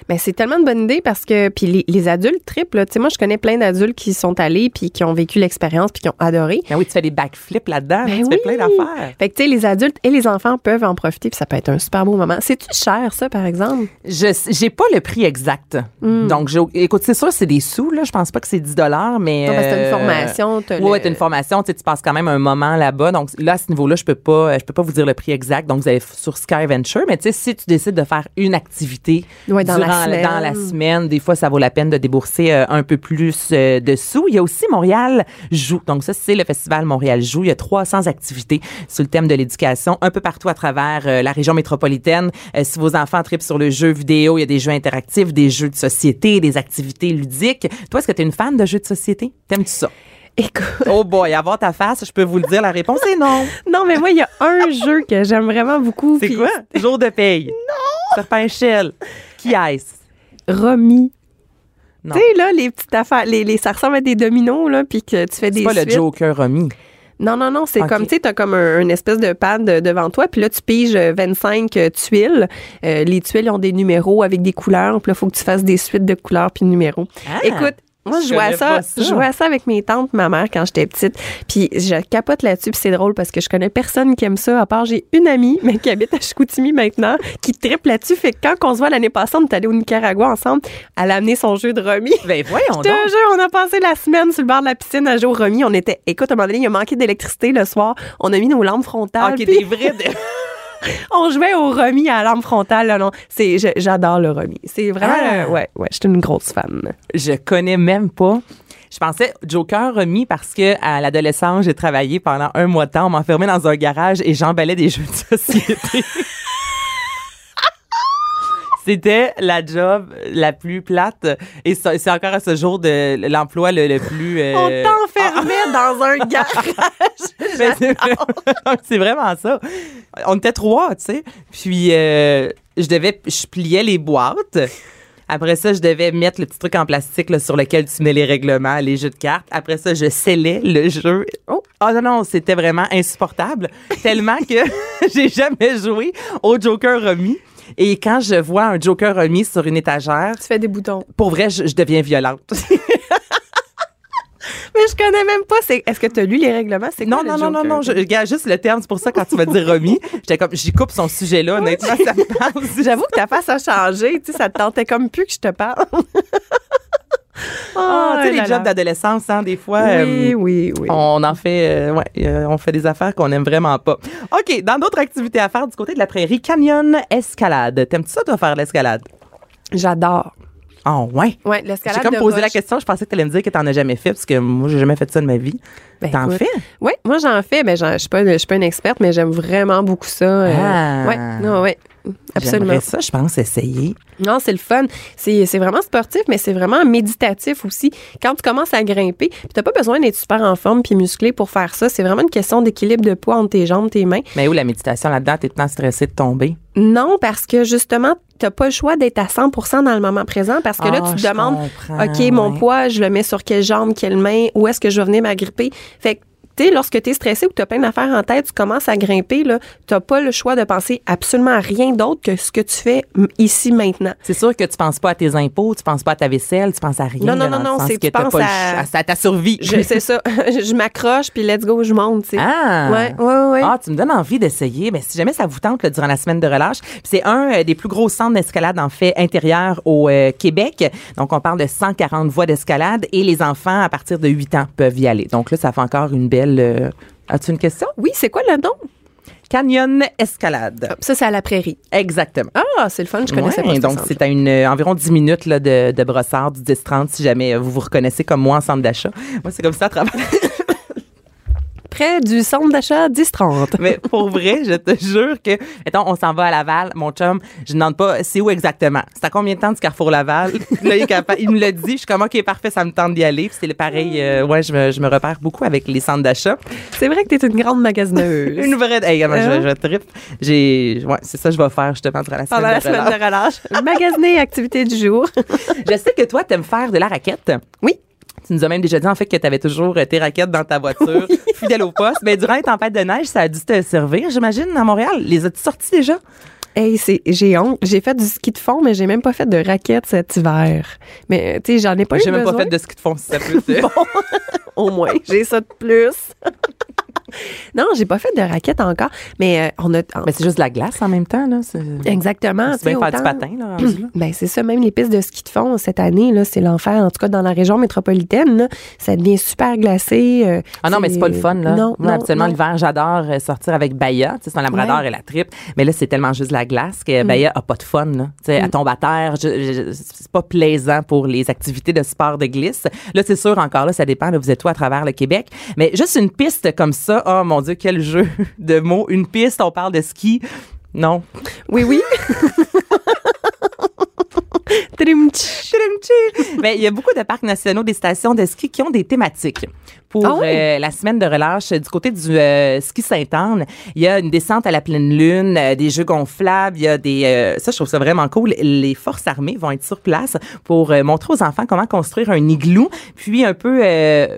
Mais c'est tellement une bonne idée parce que puis les, les adultes triplent. Tu sais, moi, je connais plein d'adultes qui sont allés puis qui ont vécu l'expérience puis qui ont adoré. Ben oui, tu fais des backflips là-dedans. Ben tu oui. fais plein d'affaires. Fait que, tu sais, les adultes et les enfants peuvent en profiter puis ça peut être un super beau moment. C'est-tu cher, ça, par exemple? Je j'ai pas le prix exact. Hmm. Donc écoute, c'est sûr c'est des sous là, je pense pas que c'est 10 dollars mais Non, parce que t'as une euh, formation, t'as Ouais, le- t'as une formation, tu passes quand même un moment là-bas. Donc là à ce niveau-là, je peux pas je peux pas vous dire le prix exact. Donc vous allez sur Sky Venture, mais tu sais si tu décides de faire une activité Ouais, dans la durant semaine. dans la semaine, des fois ça vaut la peine de débourser euh, un peu plus euh, de sous. Il y a aussi Montréal joue. Donc ça c'est le festival Montréal joue, il y a 300 activités sur le thème de l'éducation un peu partout à travers euh, la région métropolitaine. Euh, si vos enfants tripent sur le jeu vidéo, il y a des jeux interactifs, des jeux de société, des activités ludiques. Toi, est-ce que tu es une fan de jeux de société? T'aimes-tu ça? Écoute, Oh boy, avoir ta face, je peux vous le dire, la réponse est non. non, mais moi, il y a un jeu que j'aime vraiment beaucoup. C'est quoi? Jour de paye. Non! Serpent Shell. Qui est-ce? Romy. Tu sais, là, les petites affaires, les, les, ça ressemble à des dominos, là, puis que tu fais des C'est pas le. Joker Romy. Non, non, non, c'est comme, tu sais, t'as comme un, une espèce de pad de- devant toi, puis là, tu piges euh, 25 euh, tuiles. Euh, les tuiles ont des numéros avec des couleurs, puis là, il faut que tu fasses des suites de couleurs puis de numéros. Ah, Écoute, moi, je je jouais à ça, je jouais à ça avec mes tantes, ma mère, quand j'étais petite. Puis je capote là-dessus, puis c'est drôle parce que je connais personne qui aime ça, à part j'ai une amie, mais qui habite à Chicoutimi maintenant, qui triple là-dessus. Fait que quand on se voit l'année passée, on est allé au Nicaragua ensemble, elle a amené son jeu de remis. Ben voyons donc. on a passé la semaine sur le bord de la piscine à jouer au remis. On était, écoute, à un moment donné, il a manqué d'électricité le soir. On a mis nos lampes frontales. Ok, puis des vrais. on jouait au remis à la lampe frontale. Là, non, c'est, j'adore le remis. C'est vraiment, Ah. ouais, ouais, je suis une grosse fan. Je connais même pas. Je pensais Joker Romy parce que à l'adolescence, j'ai travaillé pendant un mois de temps. On m'enfermait dans un garage et j'emballais des jeux de société. C'était la job la plus plate et c'est encore à ce jour de l'emploi le, le plus. euh, On t'enfermait dans un garage. C'est vraiment- c'est vraiment ça. On était trois, tu sais. Puis euh, je devais, je pliais les boîtes. Après ça, je devais mettre le petit truc en plastique là, sur lequel tu mets les règlements, les jeux de cartes. Après ça, je scellais le jeu. Oh, oh non, non, c'était vraiment insupportable. tellement que j'ai jamais joué au Joker remis. Et quand je vois un Joker remis sur une étagère, tu fais des boutons. pour vrai, je, je deviens violente. Mais je connais même pas. Est-ce que tu as lu les règlements? C'est Non, non, non, non, non, je regarde juste le terme. C'est pour ça, quand tu m'as dit remis, j'étais comme, j'y coupe son sujet-là. Honnêtement, ça me parle. J'avoue que ta face a changé. Tu sais, ça te tentait comme plus que je te parle. Ah, tu sais, les jobs d'adolescence, hein, des fois. Oui, euh, oui, oui. On en fait, euh, ouais, euh, on fait des affaires qu'on aime vraiment pas. OK, dans d'autres activités à faire du côté de la prairie, canyon escalade. T'aimes-tu ça, toi, faire de l'escalade? J'adore. Oh, ouais? Ouais, J'ai l'escalade comme de posé la question, je pensais que tu allais me dire que t'en as jamais fait, parce que moi, j'ai jamais fait ça de ma vie. Ben, T'en fais? Oui, moi j'en fais. Ben, j'en- je suis pas, je suis pas une experte, mais j'aime vraiment beaucoup ça. Ah. ouais, non, ouais, absolument. Ça, je pense, essayer. Non, c'est le fun. C'est vraiment sportif, mais c'est vraiment méditatif aussi. Quand tu commences à grimper, puis t'as pas besoin d'être super en forme puis musclé pour faire ça. C'est vraiment une question d'équilibre de poids entre tes jambes, tes mains. Mais où la méditation là-dedans, tout le temps stressé de tomber? Non, parce que justement, t'as pas le choix d'être à 100 dans le moment présent parce que là, Ah, tu te demandes, OK, mon ouais. poids, je le mets sur quelle jambe, quelle main, où est-ce que je vais venir m'agripper? Fait que, tu sais, lorsque tu es stressé ou que tu as plein d'affaires en tête, tu commences à grimper, là, tu pas le choix de penser absolument à rien d'autre que ce que tu fais ici, maintenant. C'est sûr que tu penses pas à tes impôts, tu penses pas à ta vaisselle, tu penses à rien. Non, non, non, non, c'est que tu penses à- à ta survie. Sais ça. je m'accroche, puis let's go, je monte, tu sais. Ah! Ouais, ouais, ouais. Ah, tu me donnes envie d'essayer. Mais si jamais ça vous tente là, durant la semaine de relâche, c'est un euh, des plus gros centres d'escalade en fait intérieur au euh, Québec. Donc on parle de 140 voies d'escalade et les enfants à partir de 8 ans peuvent y aller. Donc là, ça fait encore une belle. Euh, As-tu une question? Oui, c'est quoi le nom? Canyon Escalade. Ça, c'est à la prairie. Exactement. Ah, c'est le fun, je connaissais Ouais, pas donc c'est à une euh, environ 10 minutes là, de, de brossard du 10-30 si jamais euh, vous vous reconnaissez comme moi en centre d'achat. Moi, c'est comme ça à travers. Près du centre d'achat 10-30. Mais pour vrai, je te jure que, mettons, on s'en va à Laval, mon chum, je ne demande pas c'est où exactement? C'est à combien de temps du Carrefour Laval? Là, il, il me l'a dit. Je suis comme, OK, parfait, ça me tente d'y aller. C'est pareil, euh, ouais, je me, je me repère beaucoup avec les centres d'achat. C'est vrai que t'es une grande magasineuse. Une vraie, hey, Hein? je, je trippe. J'ai, ouais, c'est ça que je vais faire justement durant la semaine. Pendant la de semaine relâche. de relâche. Magasiner, activité du jour. Je sais que toi, t'aimes faire de la raquette. Oui. Tu nous as même déjà dit, en fait, que tu avais toujours euh, tes raquettes dans ta voiture, fidèle au poste. Mais durant les tempêtes de neige, ça a dû te servir, j'imagine, à Montréal. Les as-tu sortis déjà? Hey, c'est, j'ai honte. J'ai fait du ski de fond, mais j'ai même pas fait de raquettes cet hiver. Mais, tu sais, j'en ai pas eu J'ai même pas fait de ski de fond, si ça peut te... Au moins, j'ai ça de plus. non, j'ai pas fait de raquettes encore. Mais euh, on a. Mais c'est juste de la glace en même temps, là. Exactement. c'est bien faire du autant- patin, là. Ben c'est ça, même les pistes de ski de fond cette année là, c'est l'enfer. En tout cas, dans la région métropolitaine, là, ça devient super glacé. euh, Ah non, mais c'est pas le fun, là. Non, Moi, non, non. l'hiver, j'adore euh, sortir avec Baya. Tu sais, c'est un labrador Ouais. et la tripe. Mais là, c'est tellement juste de la glace Mm. que Baya a pas de fun, là. Tu sais, elle tombe à terre. c'est pas plaisant pour les activités de sport de glisse. Là, c'est sûr, encore là, ça dépend. Là, vous êtes où à travers le Québec. Mais juste une piste comme ça, oh mon Dieu, quel jeu de mots. Une piste, on parle de ski. Non. Oui, oui. Mais il y a beaucoup de parcs nationaux, des stations de ski qui ont des thématiques. Pour Ah oui? euh, la semaine de relâche du côté du euh, ski Sainte-Anne, il y a une descente à la pleine lune, euh, des jeux gonflables, il y a des ça je trouve ça vraiment cool. Les forces armées vont être sur place pour montrer aux enfants comment construire un igloo, puis un peu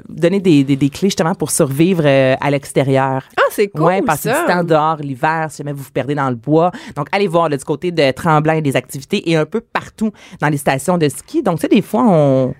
donner des, des, des clés justement pour survivre à l'extérieur. Ah, c'est cool ouais, passer ça. du temps dehors l'hiver si jamais vous vous perdez dans le bois. Donc, allez voir là, du côté de Tremblant et des activités et un peu partout dans les stations de ski. Donc, tu sais, des fois, on,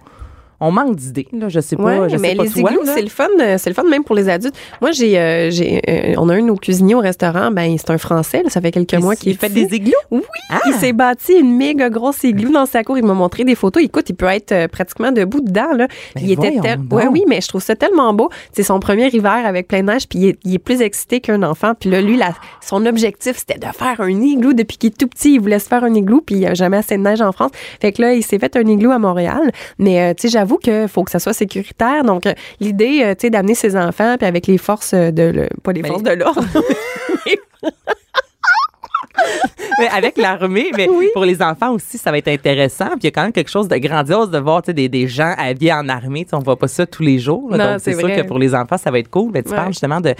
on manque d'idées. Là, je sais pas. Ouais, je mais sais pas les igloos, c'est le fun, euh, c'est le fun même pour les adultes. Moi, j'ai, euh, j'ai, euh, on a un de nos cuisiniers au restaurant, ben c'est un Français, là, ça fait quelques mois qu'il Il fait des igloos? Oui, Ah! il s'est bâti une méga grosse igloo dans sa cour. Il m'a montré des photos. Écoute, il peut être euh, pratiquement debout dedans. Là. Ben il était tel- ouais, oui, mais je trouve ça tellement beau. C'est son premier hiver avec plein de neige, puis il est, il est plus excité qu'un enfant. Puis là, lui, la- son objectif, c'était de faire un igloo depuis qu'il est tout petit. Il voulait se faire un igloo, puis il n'y a jamais assez de neige en France. Fait que là, il s'est fait un igloo à Montréal. Mais tu sais, j'avoue qu'il faut que ça soit sécuritaire. Donc, euh, l'idée, euh, tu sais, d'amener ses enfants, puis avec les forces euh, de, le- pas les Ben, forces les- de l'ordre. mais avec l'armée, mais pour les enfants aussi, ça va être intéressant. Puis il y a quand même quelque chose de grandiose de voir des, des gens habillés en armée. Tu sais, on voit pas ça tous les jours. là. Non, Donc, c'est sûr que pour les enfants, ça va être cool. Mais tu Ouais. parles justement de euh,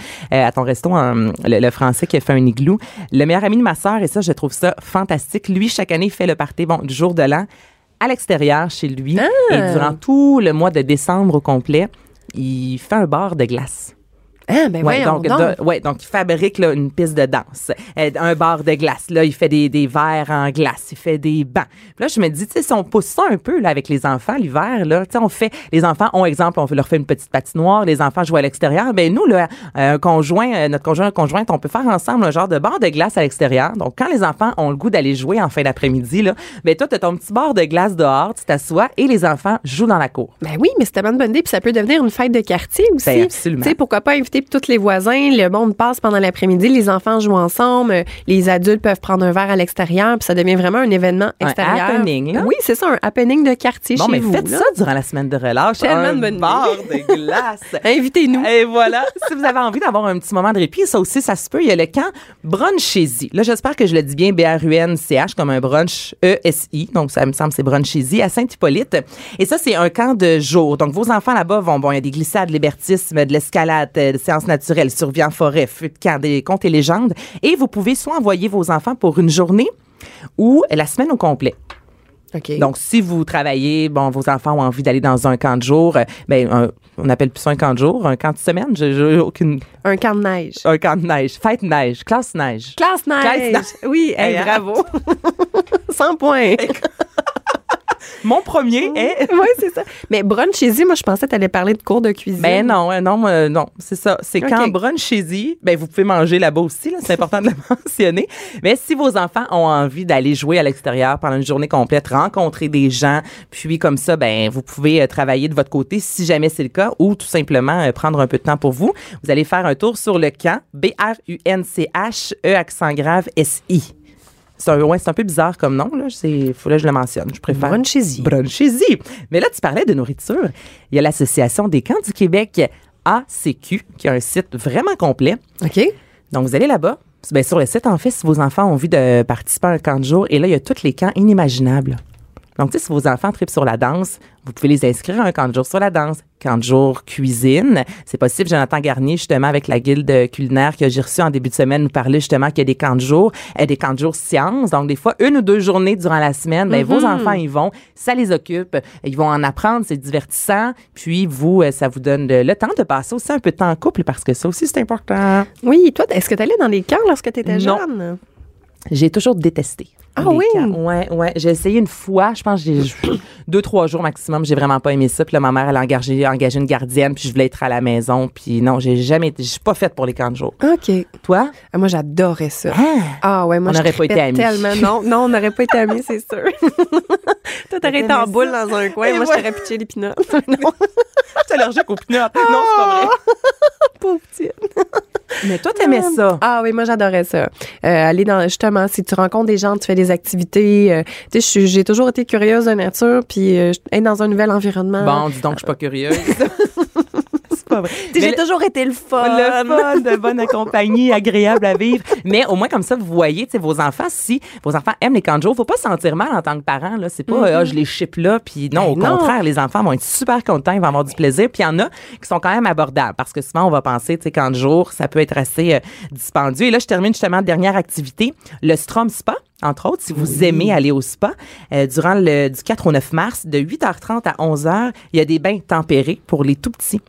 à ton resto, le français qui a fait un igloo. Le meilleur ami de ma sœur, et ça, je trouve ça fantastique. Lui, chaque année, il fait le party bon, du jour de l'an à l'extérieur chez lui. Ah! Et durant tout le mois de décembre au complet, il fait un bar de glace. Ah, ben Ouais, donc, donc. de- ouais, donc il fabrique là, une piste de danse, euh, un bar de glace. Là, il fait des, des verres en glace, il fait des bancs. Puis là, je me dis, tu sais, si on pousse ça un peu là avec les enfants l'hiver, là, tu sais, on fait, les enfants ont exemple, on leur fait une petite patinoire, les enfants jouent à l'extérieur. Ben nous, là, un conjoint, euh, notre conjoint, conjointe, on peut faire ensemble un genre de bar de glace à l'extérieur. Donc quand les enfants ont le goût d'aller jouer en fin d'après-midi, là, ben toi, t'as ton petit bar de glace dehors, tu t'assois et les enfants jouent dans la cour. Ben oui, mais c'est tellement une bonne idée. Puis ça peut devenir une fête de quartier aussi. Ben, absolument. Tu sais, pourquoi pas inviter puis tous les voisins, le monde passe pendant l'après-midi, les enfants jouent ensemble, euh, les adultes peuvent prendre un verre à l'extérieur, puis ça devient vraiment un événement Un extérieur. happening, là. Oui, c'est ça, un happening de quartier Bon, chez mais vous. faites là. ça durant la semaine de relâche. Tellement un de bonne bar de glace. Invitez-nous. Et voilà, si vous avez envie d'avoir un petit moment de répit, ça aussi, ça se peut. Il y a le camp Brunchésie. Là, j'espère que je le dis bien, B-R-U-N-C-H, comme un brunch E-S-I. Donc, ça me semble, c'est Brunchésie à Saint-Hippolyte. Et ça, c'est un camp de jour. Donc, vos enfants là-bas vont, bon, il y a des glissades, l'hébertisme, de l'escalade, séances naturelles, survie en forêt, feu de camp, des contes et légendes. Et vous pouvez soit envoyer vos enfants pour une journée ou la semaine au complet. Donc, si vous travaillez, bon, vos enfants ont envie d'aller dans un camp de jour, euh, ben, un- on appelle plus ça un camp de jour, un camp de semaine, j'ai aucune, un camp de neige. un camp de neige, fête neige, classe neige. Classe neige. Classe neige. Oui, hey, Hey, hein? bravo. 100 points. Mon premier est. oui, c'est ça. Mais brunch chez moi, je pensais que tu allais parler de cours de cuisine. Ben non, euh, non, euh, non, c'est ça. C'est Ok. quand brunch chez y, ben vous pouvez manger là-bas aussi, là, c'est important de le mentionner. Mais si vos enfants ont envie d'aller jouer à l'extérieur pendant une journée complète, rencontrer des gens, puis comme ça, ben vous pouvez euh, travailler de votre côté si jamais c'est le cas, ou tout simplement euh, prendre un peu de temps pour vous. Vous allez faire un tour sur le camp B R U N C H E accent grave S I. C'est un, ouais, c'est un peu bizarre comme nom, là. C'est, faut là, je le mentionne. Je préfère. Brunchésie. Brunchésie. Mais là, tu parlais de nourriture. Il y a l'Association des camps du Québec, ACQ, qui a un site vraiment complet. OK. Donc, vous allez là-bas. Ben, sur le site, en fait, si vos enfants ont envie de participer à un camp de jour, et là, il y a tous les camps inimaginables. Donc, tu sais, si vos enfants tripent sur la danse, vous pouvez les inscrire à un camp de jour sur la danse, camp de jour cuisine. C'est possible. Jonathan Garnier, justement, avec la guilde culinaire que j'ai reçue en début de semaine, nous parlait justement qu'il y a des camps de jour, euh, des camps de jour sciences. Donc, des fois, une ou deux journées durant la semaine, ben, vos enfants y vont, ça les occupe, ils vont en apprendre, c'est divertissant. Puis, vous, euh, ça vous donne le, le temps de passer aussi un peu de temps en couple parce que ça aussi, c'est important. Oui, toi, est-ce que tu allais dans les camps lorsque tu étais Non. jeune? J'ai toujours détesté. Ah oui? camps. Ouais, ouais. J'ai essayé une fois, je pense que j'ai deux, trois jours maximum. J'ai vraiment pas aimé ça. Puis là, ma mère, elle a engagé, engagé une gardienne, puis je voulais être à la maison. Puis non, j'ai jamais été, je suis pas faite pour les camps de jour. OK. Toi? Ah, moi, j'adorais ça. Ah! Ah ouais, moi On je n'aurait pas été amis. tellement. Non, non, on n'aurait pas été amis, c'est sûr. Toi, t'aurais été en boule dans un coin, Et moi, je voilà. t'aurais pitché les pinottes. non, es allergique aux peanuts. Non, c'est pas vrai. pauvre petite. Mais toi, t'aimais ça. Ah oui, moi j'adorais ça. Euh, aller dans justement, si tu rencontres des gens, tu fais des activités. euh, tu sais, j'ai toujours été curieuse de nature, puis euh, être dans un nouvel environnement. Bon, dis donc, je suis pas curieuse. c'est pas vrai. Tu sais, Mais j'ai toujours été le fun. Le fun, de bonne compagnie, agréable à vivre. Mais au moins, comme ça, vous voyez, vos enfants, si vos enfants aiment les jour, faut pas se sentir mal en tant que parent, là. C'est pas, ah, je les chip là, puis non, Ben au non. contraire, les enfants vont être super contents, ils vont avoir du plaisir. Puis il y en a qui sont quand même abordables, parce que souvent, on va penser, tu sais, ça peut être assez euh, dispendieux. Et là, je termine justement dernière activité, le Strom Spa. Entre autres, si vous aimez aller au spa, euh, durant le du 4 au 9 mars, de 8h30 à 11h, il y a des bains tempérés pour les tout petits.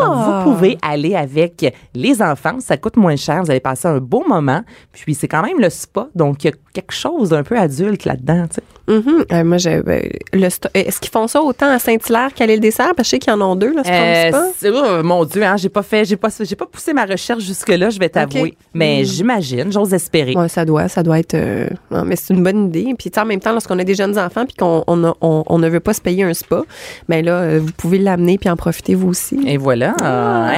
Donc, vous pouvez aller avec les enfants. Ça coûte moins cher. Vous allez passer un beau moment. Puis, c'est quand même le spa. Donc, il y a quelque chose d'un peu adulte là-dedans. tu sais. Mhm. Euh, moi, j'ai, ben, le sto- Est-ce qu'ils font ça autant à Saint-Hilaire qu'à l'île des Serres? Parce que je sais qu'ils en ont deux, là, ce Euh, Spa. c'est- oh, mon Dieu, hein, j'ai pas fait, j'ai pas, j'ai pas poussé ma recherche jusque-là, je vais t'avouer. Hmm. Mais j'imagine, j'ose espérer. Ouais, ça doit, ça doit être. euh, non, mais c'est une bonne idée. Puis, tu sais, en même temps, lorsqu'on a des jeunes enfants puis qu'on on, on- on ne veut pas se payer un spa, ben là, euh, vous pouvez l'amener puis en profiter vous aussi. Et voilà.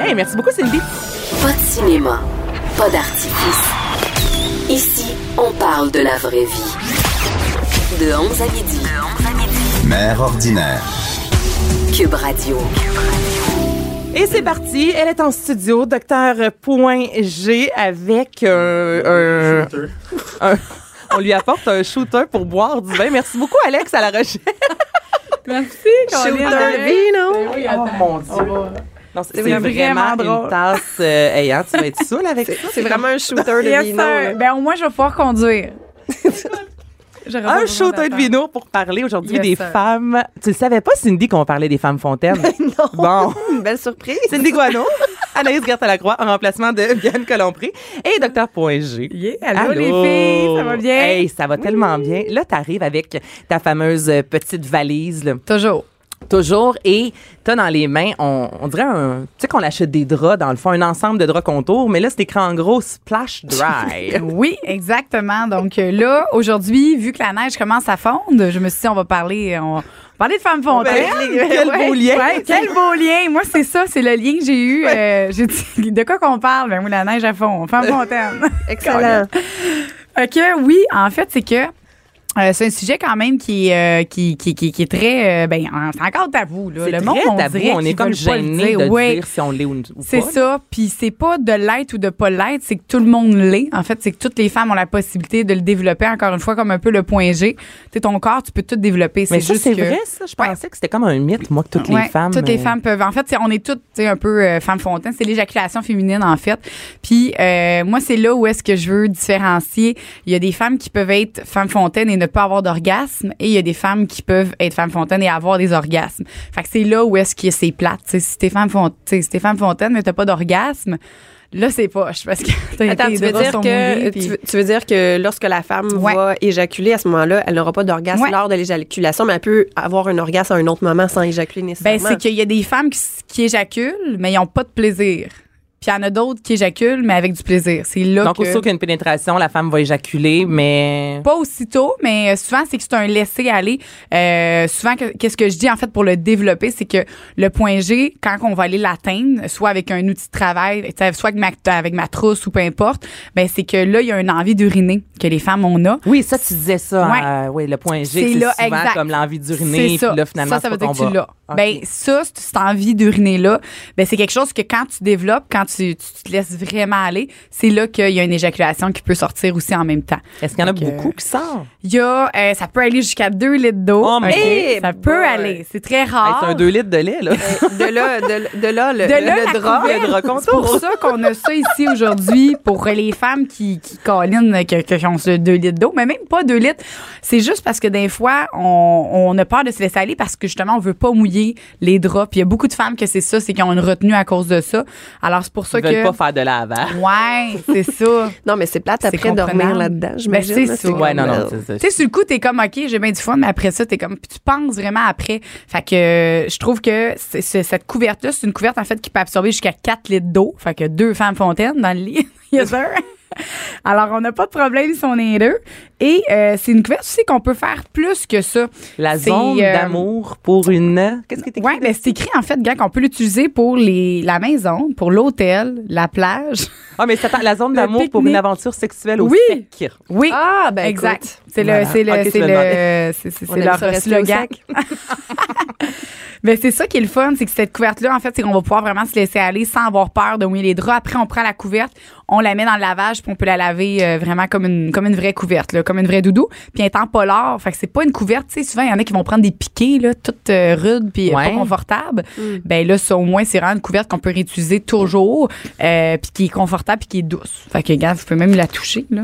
Hey, merci beaucoup, Sylvie. Pas de cinéma, pas d'artifice. Ici, on parle de la vraie vie. De 11 à midi. Mère ordinaire. Cube Radio. Et c'est parti. Elle est en studio, docteur Point G, avec un, un- un- On lui apporte un shooter pour boire du vin. Merci beaucoup, Alex, à la recherche. Merci, Shooter Caroline. vino. Oui, Oh mon Dieu. Non, c'est C'est vraiment, vraiment une drôle. tasse. Euh, hey, hein, tu vas être saoul avec ça. C'est vraiment un shooter de Yes, vino. sir. Ben, au moins, je vais pouvoir conduire. Un shooter de vino pour parler aujourd'hui Yes, des sir. femmes. Tu le savais pas, Cindy, qu'on parlait des femmes fontaines? non. Bon. Une belle surprise. Cindy Guano, Anaïs Gertin-Lacroix en remplacement de Diane Colompré et Dr. Point G. Yeah, allô, les filles, ça va bien? Hey, ça va tellement bien. Là, tu arrives avec ta fameuse petite valise. là. Toujours. Toujours. Et t'as dans les mains, on, on dirait un. Tu sais qu'on achète des draps, dans le fond, un ensemble de draps contours, mais là, c'est écrit en gros Splash Dry. Oui, exactement. Donc euh, là, aujourd'hui, vu que la neige commence à fondre, je me suis dit, on va parler, on va parler de femmes fontaines. Ben, quel beau lien. Ouais, quel beau lien. Moi, c'est ça, c'est le lien que j'ai eu. Euh, j'ai dit, de quoi qu'on parle? Ben oui, la neige à fond. Femme fontaine. Excellent. OK, oui, en fait, c'est que euh, c'est un sujet quand même qui, euh, qui, qui, qui, qui est très. euh, ben, en- c'est encore tabou. Là. C'est Le monde, on tabou. On est comme gêné de Ouais. dire si on l'est ou, ou C'est pas. ça. Puis c'est pas de l'être ou de pas l'être, c'est que tout le monde l'est. En fait, c'est que toutes les femmes ont la possibilité de le développer, encore une fois, comme un peu le point G. Tu sais, ton corps, tu peux tout développer. Mais C'est c'est que- vrai, ça. Je Ouais. pensais que c'était comme un mythe, moi, que toutes Ouais, les femmes. Toutes les euh, femmes peuvent. En fait, c'est- on est toutes un peu femmes fontaines. C'est l'éjaculation féminine, en fait. Puis moi, c'est là où est-ce que je veux différencier. Il y a des femmes qui peuvent être femmes fontaines et ne pas avoir d'orgasme. Et il y a des femmes qui peuvent être femmes fontaines et avoir des orgasmes. Fait que c'est là où est-ce que c'est plate. Si t'es femme, font- si t'es femme fontaine, mais t'as pas d'orgasme, là, c'est poche. Parce que Attends, tu veux, dire que, mouillés, tu, veux, tu veux dire que lorsque la femme Ouais. va éjaculer, à ce moment-là, elle n'aura pas d'orgasme Ouais. lors de l'éjaculation, mais elle peut avoir un orgasme à un autre moment sans éjaculer Ben, nécessairement. c'est qu'il y a des femmes qui, qui éjaculent, mais ils n'ont pas de plaisir. Puis il y en a d'autres qui éjaculent, mais avec du plaisir. C'est là Donc, que... aussitôt qu'il y a une pénétration, la femme va éjaculer, mais. Pas aussitôt, mais euh, souvent, c'est que c'est un laisser-aller. Euh, souvent, que- qu'est-ce que je dis, en fait, pour le développer, c'est que le point G, quand on va aller l'atteindre, soit avec un outil de travail, soit avec ma, avec ma trousse ou peu importe, ben c'est que là, il y a une envie d'uriner que les femmes, on a. Oui, ça, tu disais ça. Ouais. euh, oui, le point G, C'est souvent exact. comme l'envie d'uriner. Ça. là, finalement, ça, ça veut dire que tu l'as. Ben, ça, cette cette envie d'uriner-là, ben, c'est quelque chose que quand tu développes, quand tu, tu te laisses vraiment aller, c'est là qu'il y a une éjaculation qui peut sortir aussi en même temps. Est-ce qu'il y en a beaucoup qui sortent? Il y a, euh, ça peut aller jusqu'à 2 litres d'eau. Oh, mais- OK? Ça peut boy. aller. C'est très Hey, rare. c'est un 2 litres de lait, là. de là, de, de là, le, De là, le drap. couverte. Le drap C'est pour ça qu'on a ça ici aujourd'hui pour les femmes qui, qui câlinent, qui, qui ont ce 2 litres d'eau, mais même pas 2 litres. C'est juste parce que des fois, on, on a peur de se laisser aller parce que justement, on veut pas mouiller les draps. Puis il y a beaucoup de femmes que c'est ça, c'est qu'ils ont une retenue à cause de ça. Alors c'est pour ça Ils veulent que. pas faire de lavage. Ouais, c'est ça. Non, mais c'est plate après dormir là-dedans, Ben, j'imagine. c'est ça. comme, Ouais, non, non, c'est ça. Tu sais, sur le coup, t'es comme, OK, j'ai bien du fun, mais après ça, t'es comme, puis tu penses vraiment après. Fait que euh, je trouve que cette couverte-là, c'est une couverte, en fait, qui peut absorber jusqu'à 4 litres d'eau. Fait que deux femmes fontaines dans le lit. yes, sir. Alors, on n'a pas de problème si on est deux. Et euh, c'est une couverte aussi qu'on peut faire plus que ça. La zone euh, d'amour pour une. Qu'est-ce que t'écris? Ouais, mais c'est écrit, en fait, gars, qu'on peut l'utiliser pour les, la maison, pour l'hôtel, la plage. Ah, mais parle- la zone d'amour pour une aventure sexuelle au Oui. sec. Oui. Ah, ben exact. C'est le, Voilà. c'est le, c'est le, c'est, leur slogan. Ben c'est ça qui est le fun, c'est que cette couverte-là, en fait, c'est qu'on va pouvoir vraiment se laisser aller sans avoir peur de mouiller les draps. Après, on prend la couverte, on la met dans le lavage, puis on peut la laver euh, vraiment comme une comme une vraie couverte, là, comme une vraie doudou. Puis elle est en polar, fait que c'est pas une couverte. Tu sais, souvent il y en a qui vont prendre des piquets là, toutes euh, rudes puis Ouais. pas confortables. Ben là, ça au moins c'est vraiment une couverte qu'on peut réutiliser toujours, euh, puis qui est confortable puis qui est douce. Fait que regarde, vous pouvez même la toucher là.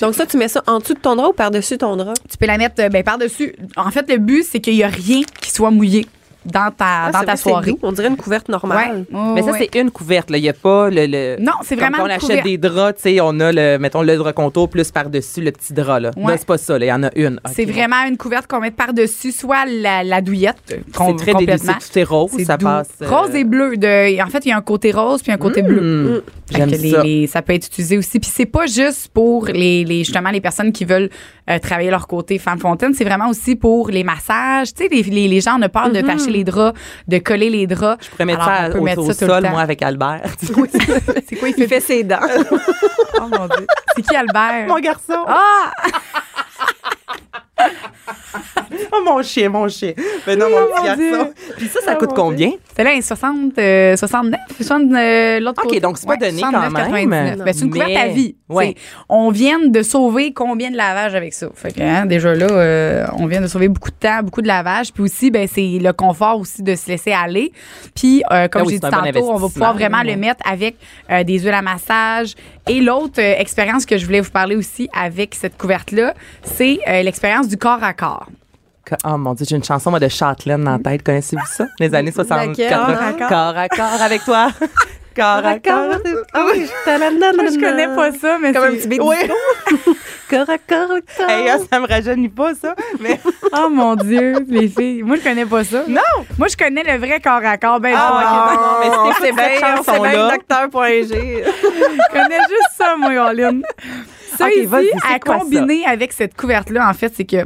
Donc ça, tu mets ça en dessous de ton drap ou par-dessus ton drap? Tu peux la mettre euh, ben par dessus. En fait, le but c'est qu'il y a rien qui soit mouillé dans ta Ah, dans ta vrai, soirée. On dirait une couverte normale. Ouais. Mais ça, Ouais. c'est une couverte. Il n'y a pas le. le- Non, c'est vraiment quand on une achète couverte. des draps, tu sais, on a le, mettons, le drap contour plus par-dessus le petit drap, là. Ouais. Là, c'est pas ça, là. Il y en a une. C'est vraiment une couverte qu'on met par-dessus, soit la, la douillette, C'est très complètement. délicieux. Tout est rose, ça doux. passe. euh, Rose et bleu. De, en fait, il y a un côté rose puis un côté bleu. J'aime les- ça. les- ça peut être utilisé aussi. Puis c'est pas juste pour les, les justement les personnes qui veulent euh, travailler leur côté femme fontaine. C'est vraiment aussi pour les massages. Tu sais, les, les, les gens ont peur de les draps, de coller les draps. Je pourrais mettre Alors, ça on peut au, mettre au ça sol, moi, avec Albert. C'est quoi il Il fait? fait ses dents. Oh mon Dieu. C'est qui Albert? mon garçon. Ah! Oh, mon chien, mon chien. Mais non, mon petit Dieu. garçon. Puis ça, ça Oh, coûte mon combien? C'est là, 60, euh, 69, 60, euh, l'autre OK, côté. donc c'est pas donné quand 69, même. 99. Ben, c'est une couverte Mais- à vie. ouais. On vient de sauver combien de lavage avec ça? Fait que, hein, déjà là, euh, on vient de sauver beaucoup de temps, beaucoup de lavage. Puis aussi, ben, c'est le confort aussi de se laisser aller. Puis, euh, comme Ben oui, j'ai dit bon tantôt, on va pouvoir vraiment le mettre avec euh, des huiles à massage. Et l'autre euh, expérience que je voulais vous parler aussi avec cette couverte-là, c'est euh, l'expérience du corps à corps. Que- Oh mon Dieu, j'ai une chanson moi, de Châtelaine dans la tête. Connaissez-vous ça? Les années 60. Laquelle? 80. Corps à corps. Corps à corps avec toi. corps à corps. Ah oui. Moi, je connais pas ça, mais Comme un c'est- petit bébé. Oui. Corps à corps, corps. Hey, hein, ça me rajeunit pas, ça. Mais Oh mon Dieu, les filles. Moi, je connais pas ça. non! Moi, je connais le vrai corps à corps. Ben, Ah, non, mais sait bien, sait bien docteur.g. Je connais juste ça, moi, Caroline. Ça, Ok, ici, c'est à ça? combiner avec cette couverte-là, en fait, c'est que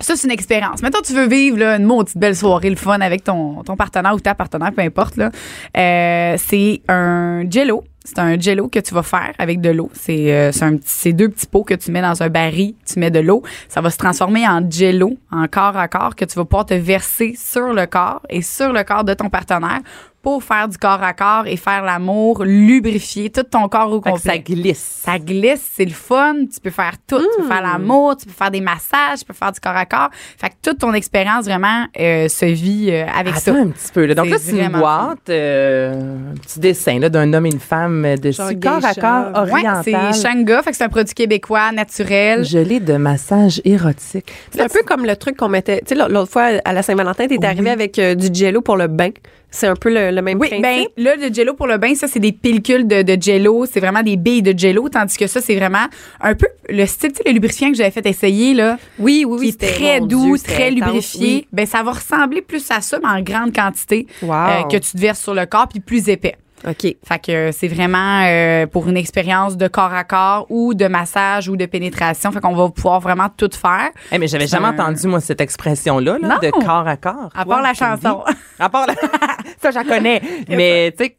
ça, c'est une expérience. Maintenant, tu veux vivre là, une maudite belle soirée, le fun avec ton, ton partenaire ou ta partenaire, peu importe. Là. Euh, c'est un jello. C'est un jello que tu vas faire avec de l'eau. C'est euh, c'est deux petits pots que tu mets dans un baril, tu mets de l'eau. Ça va se transformer en jello, en corps à corps, que tu vas pouvoir te verser sur le corps et sur le corps de ton partenaire pour faire du corps à corps et faire l'amour, lubrifier tout ton corps au Fait complet. ça glisse. Ça glisse, c'est le fun. Tu peux faire tout. Tu peux faire l'amour, tu peux faire des massages, tu peux faire du corps à corps. Fait que toute ton expérience vraiment euh, se vit euh, avec ça. Attends un petit peu. Là. Donc là, C'est une boîte, euh, un petit dessin là, d'un homme et une femme euh, de Genre corps à corps Ouais, oriental. c'est Shanga, fait que c'est un produit québécois, naturel. Gelé de massage érotique. C'est un peu comme le truc qu'on mettait. Tu sais, l'autre fois, à la Saint-Valentin, t'es arrivé avec euh, du jello pour le bain. C'est un peu le, le même Oui, principe? ben là, le jello pour le bain, ça, c'est des pellicules de, de jello. C'est vraiment des billes de jello, tandis que ça, c'est vraiment un peu le style, tu sais, le lubrifiant que j'avais fait essayer, là. oui, oui, oui. qui est très doux, Dieu, très intense, lubrifié. oui. Ben, ça va ressembler plus à ça, mais en grande quantité, Wow. euh, que tu te verses sur le corps, puis plus épais. OK. Fait que euh, c'est vraiment euh, pour une expérience de corps à corps ou de massage ou de pénétration. Fait qu'on va pouvoir vraiment tout faire. Eh, mais j'avais jamais un- entendu, moi, cette expression-là, là, de corps à corps. À Toi, part la chanson. À part la... ça, j'en connais. mais, tu sais,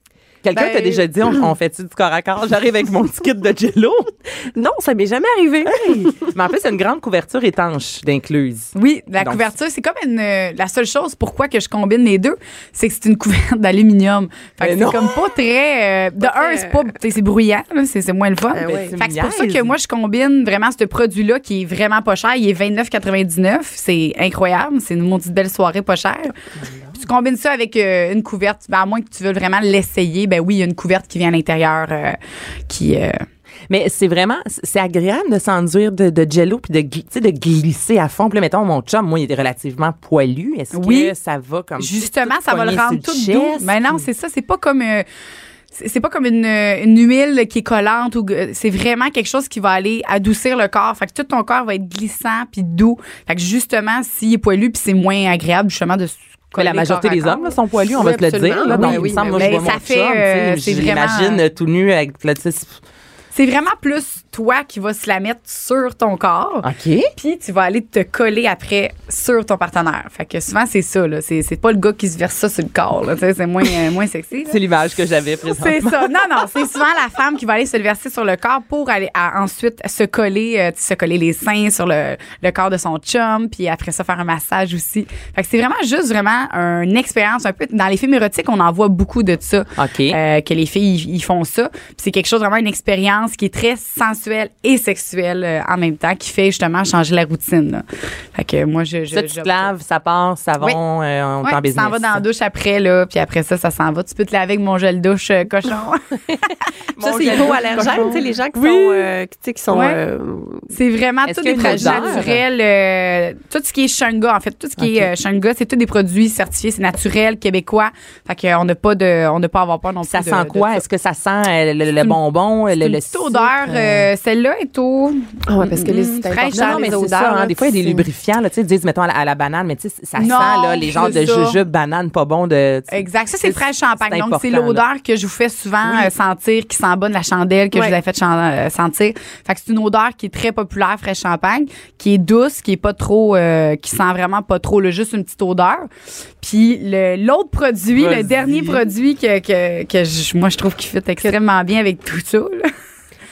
quelqu'un Ben- t'a déjà dit, on, on fait-tu du corps à corps? J'arrive avec mon petit kit de jello. Non, ça m'est jamais arrivé. mais en fait, c'est une grande couverture étanche d'incluse. Oui, la Donc- couverture, c'est comme une, euh, la seule chose pourquoi que je combine les deux, c'est que c'est une couverte d'aluminium. Fait que c'est comme pas très, euh, de un, c'est pas, tu sais, c'est bruyant, là, c'est c'est moins le fun. Ben ouais. tu Fait que c'est pour ça que moi, je combine vraiment ce produit-là qui est vraiment pas cher. Il est 29,99. C'est incroyable. C'est une maudite belle soirée pas chère. Puis tu combines ça avec euh, une couverte. Ben, à moins que tu veuilles vraiment l'essayer, ben oui, il y a une couverte qui vient à l'intérieur euh, qui. euh, Mais c'est vraiment, c'est agréable de s'enduire de, de jello puis de, glisser à fond. Puis là, mettons, mon chum, moi, il était relativement poilu. Est-ce Oui. que ça va comme Justement, ça va le rendre tout doux. Mais non, puis- c'est ça. C'est pas comme. euh, c'est pas comme une, une huile qui est collante ou c'est vraiment quelque chose qui va aller adoucir le corps. Fait que tout ton corps va être glissant puis doux. Fait que justement, s'il est poilu puis c'est moins agréable justement de Mais la majorité des hommes là, sont poilus, on Oui, va te le dire. Là, donc, Oui, il me oui, semble, moi, je vois ça mon fait, chum, euh, je vraiment- tout nu avec sais, C'est vraiment plus toi qui vas se la mettre sur ton corps. OK. Puis tu vas aller te coller après sur ton partenaire. Fait que souvent c'est ça là, c'est c'est pas le gars qui se verse ça sur le corps là, c'est moins euh, moins sexy. là. C'est l'image que j'avais présentement. C'est ça. Non, non, c'est souvent la femme qui va aller se le verser sur le corps pour aller à- ensuite se coller, euh, se coller les seins sur le, le corps de son chum, puis après ça faire un massage aussi. Fait que c'est vraiment juste vraiment une expérience un peu. Dans les films érotiques, on en voit beaucoup de ça. OK. Euh, que les filles ils font ça. Puis c'est quelque chose vraiment une expérience qui est très sensuelle et sexuelle euh, en même temps, qui fait justement changer la routine. là. Fait que moi je, je ça, tu je- te laves, ça part, savon, Oui. euh, on est en tu business. t'en vas dans la douche après, là, puis après ça, ça s'en va. Tu peux te laver avec mon gel douche euh, cochon. Ça, c'est gel hypoallergène, tu sais, les gens qui Oui. sont, euh, qui, tu sont, Ouais. euh, C'est vraiment y des produits naturels. euh, tout ce qui est Shanga, en fait, tout ce qui est euh, Shanga, c'est tous des produits certifiés, c'est naturel, québécois. Fait qu'on n'a pas de, on n'a pas à avoir peur non plus. Ça de- sent de quoi? ça. Est-ce que ça sent euh, le, bonbon, le, le sucre, odeur. euh, euh, Celle-là est au. Ah ouais, parce que les- c'est fraîche, important, Non, mais les c'est odeurs, ça. hein, là, des fois, il y a des lubrifiants, là, tu sais, disent, mettons, à la, à la banane, mais tu sais, ça Non, sent, là, les genres de jujubes banane pas bon de. Exact. Ça, c'est fraîche champagne. Donc, c'est l'odeur que je vous fais souvent euh, sentir, qui sent bonne la chandelle que je vous ai fait euh, sentir. Fait que c'est une odeur qui est très populaire, fraîche champagne, qui est douce, qui est pas trop, euh, qui sent vraiment pas trop, là, juste une petite odeur. Puis le- l'autre produit, le dernier produit que, que, que je- moi je trouve qui fit extrêmement bien avec tout ça. là.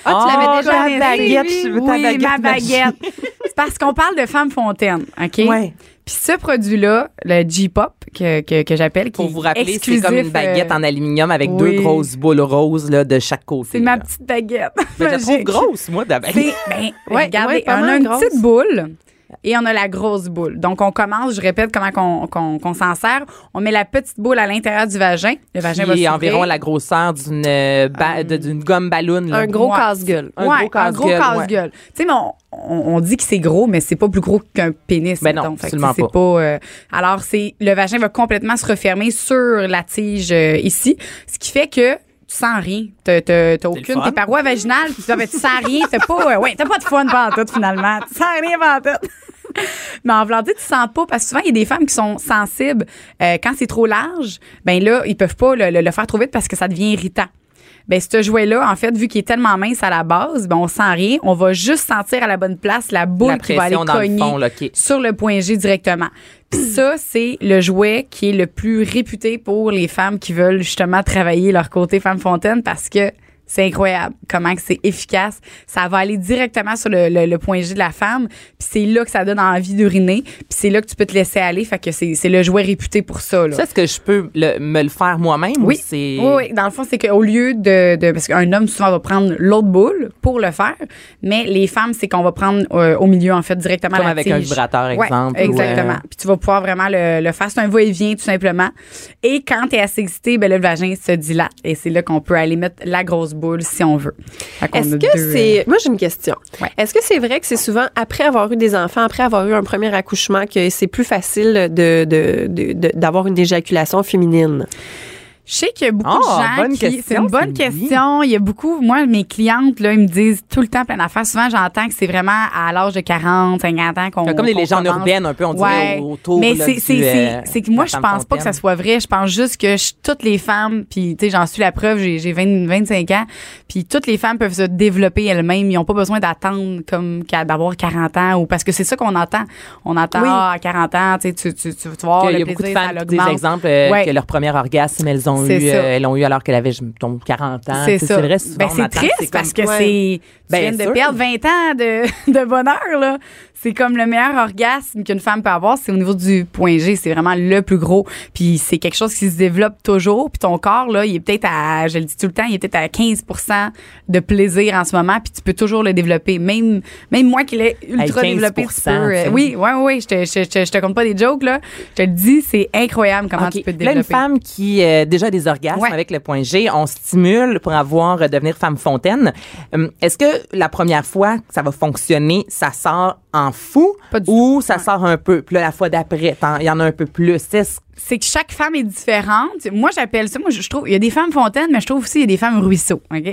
Ah, tu l'avais Oh, déjà ta baguette, oui. je veux ta oui, baguette ma baguette. c'est parce qu'on parle de femme fontaine, OK? Ouais. Puis ce produit-là, le G-Pop, que, que, que j'appelle, qui Pour est vous rappeler, c'est comme une baguette euh, en aluminium avec oui. deux grosses boules roses là, de chaque côté. C'est ma petite baguette. Mais je la trouve grosse, moi, de la baguette. Ben, Ouais, regardez, ouais, on a une grosse. petite boule et on a la grosse boule. Donc, on commence, je répète comment qu'on, qu'on, qu'on s'en sert. On met la petite boule à l'intérieur du vagin. Le vagin va Qui est environ la grosseur d'une euh, ba- de- d'une gomme ballon. Un gros Ouais. casse-gueule. Un ouais, gros un gros casse-gueule, casse-gueule. Tu sais, mais on, on- on dit que c'est gros, mais c'est pas plus gros qu'un pénis. Ben non, mettons. Fait que absolument c'est pas. pas. euh, alors, c'est le vagin va complètement se refermer sur la tige euh, ici, ce qui fait que tu sens rien. T'as, t'as, t'as aucune. Tes parois vaginales, tu, ben, tu sens rien. T'as pas, euh, ouais, t'as pas de fun tout finalement. Tu sens rien tout. Mais en voulant dire, tu sens pas, parce que souvent, il y a des femmes qui sont sensibles. euh, quand c'est trop large, ben là, ils peuvent pas le, le- le faire trop vite parce que ça devient irritant. Ben, ce jouet-là, en fait, vu qu'il est tellement mince à la base, ben, on sent rien. On va juste sentir à la bonne place la boule La qui va aller le cogner fond, là, OK. sur le point G directement. Puis ça, c'est le jouet qui est le plus réputé pour les femmes qui veulent justement travailler leur côté femme fontaine parce que c'est incroyable comment c'est efficace. Ça va aller directement sur le, le- le point G de la femme. Puis c'est là que ça donne envie d'uriner. Puis c'est là que tu peux te laisser aller. Fait que c'est le jouet réputé pour ça. Là. Ça, est-ce que je peux le- me le faire moi-même Oui. ou c'est. Oui, oui. Dans le fond, c'est qu'au lieu de, de- Parce qu'un homme, souvent, va prendre l'autre boule pour le faire. Mais les femmes, c'est qu'on va prendre euh, au milieu, en fait, directement Comme la avec un vibrateur, exemple, ou, exactement. euh, Puis tu vas pouvoir vraiment le, le faire. C'est un va-et-vient, tout simplement. Et quand tu es assez excité, ben, le vagin se dilate. Et c'est là qu'on peut aller mettre la grosse boule si on veut. Est-ce que c'est. euh, Moi, j'ai une question. Ouais. Est-ce que c'est vrai que c'est souvent après avoir eu des enfants, après avoir eu un premier accouchement, que c'est plus facile de, de, de- de- d'avoir une éjaculation féminine? Je sais qu'il y a beaucoup Ah, de gens qui. question, C'est une bonne question. Il y a beaucoup. Moi, mes clientes, là, ils me disent tout le temps plein d'affaires. Souvent, j'entends que c'est vraiment à l'âge de 40, 50 ans qu'on. C'est comme les légendes urbaines, un peu, on Ouais. dirait, autour Mais là, c'est, du, c'est, c'est, euh, c'est que moi, je pense pas que ça soit vrai. Je pense juste que je- toutes les femmes, puis, tu sais, j'en suis la preuve, j'ai, j'ai 20, 25 ans, puis toutes les femmes peuvent se développer elles-mêmes. Ils ont pas besoin d'attendre comme d'avoir 40 ans ou parce que c'est ça qu'on entend. On entend, Oui. ah, à 40 ans, tu sais, tu, tu, tu vas voir Il y le a beaucoup de femmes ça qui disent, l'augmente. exemple, euh, Ouais. que leur premier orgasme, elles ont C'est eu, euh, elles l'ont eu alors qu'elle avait, je me trompe, 40 ans. C'est Tu ça. ben, c'est triste comme- parce que Ouais. c'est. Tu Ben, viens de perdre 20 ans de, de bonheur, là. C'est comme le meilleur orgasme qu'une femme peut avoir, c'est au niveau du point G. C'est vraiment le plus gros. Puis c'est quelque chose qui se développe toujours. Puis ton corps, là, il est peut-être à, je le dis tout le temps, il est peut-être à 15% de plaisir en ce moment. Puis tu peux toujours le développer. Même, même moi qui l'ai ultra 15 développé, tu peux. euh, tu oui, oui, oui. Je te, je, je- je te compte pas des jokes, là. Je te le dis, c'est incroyable comment tu peux te Là, une développer. femme qui a déjà des orgasmes Ouais. avec le point G, on stimule pour avoir euh, devenir femme fontaine. Hum, Est-ce que la première fois que ça va fonctionner, ça sort en fou ou ça sort un peu? Puis là, la fois d'après, il y en a un peu plus. C'est que chaque femme est différente. Moi, j'appelle ça, moi, je trouve, il y a des femmes fontaines, mais je trouve aussi qu'il y a des femmes ruisseaux, OK? tu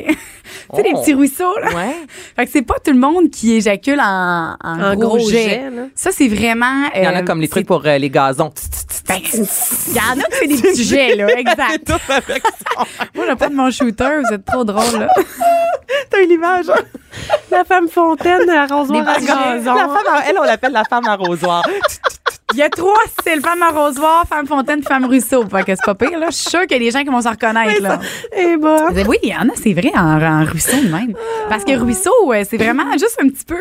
sais, les Oh. petits ruisseaux, là. Ouais. Fait que c'est pas tout le monde qui éjacule en, en, En gros, gros jet. jet, là. Ça, c'est vraiment... Il y en a euh, comme les trucs pour euh, les gazons. Ben, Il y en a qui c'est des petits jets, là, exact. Moi, je pas de mon shooter, vous êtes trop drôle, là. T'as eu l'image? hein? La femme fontaine, arrosoir à gazon. La femme, à- elle, on l'appelle la femme arrosoir. Il y a trois, c'est le femme arrosoir, femme fontaine, femme ruisseau. Fait que c'est pas pire, là. Je suis sûre qu'il y a des gens qui vont s'en reconnaître, là. Eh ben. Je disais, Oui, il y en a, c'est vrai, en, en ruisseau de même. Parce que ruisseau, euh, c'est vraiment juste un petit peu.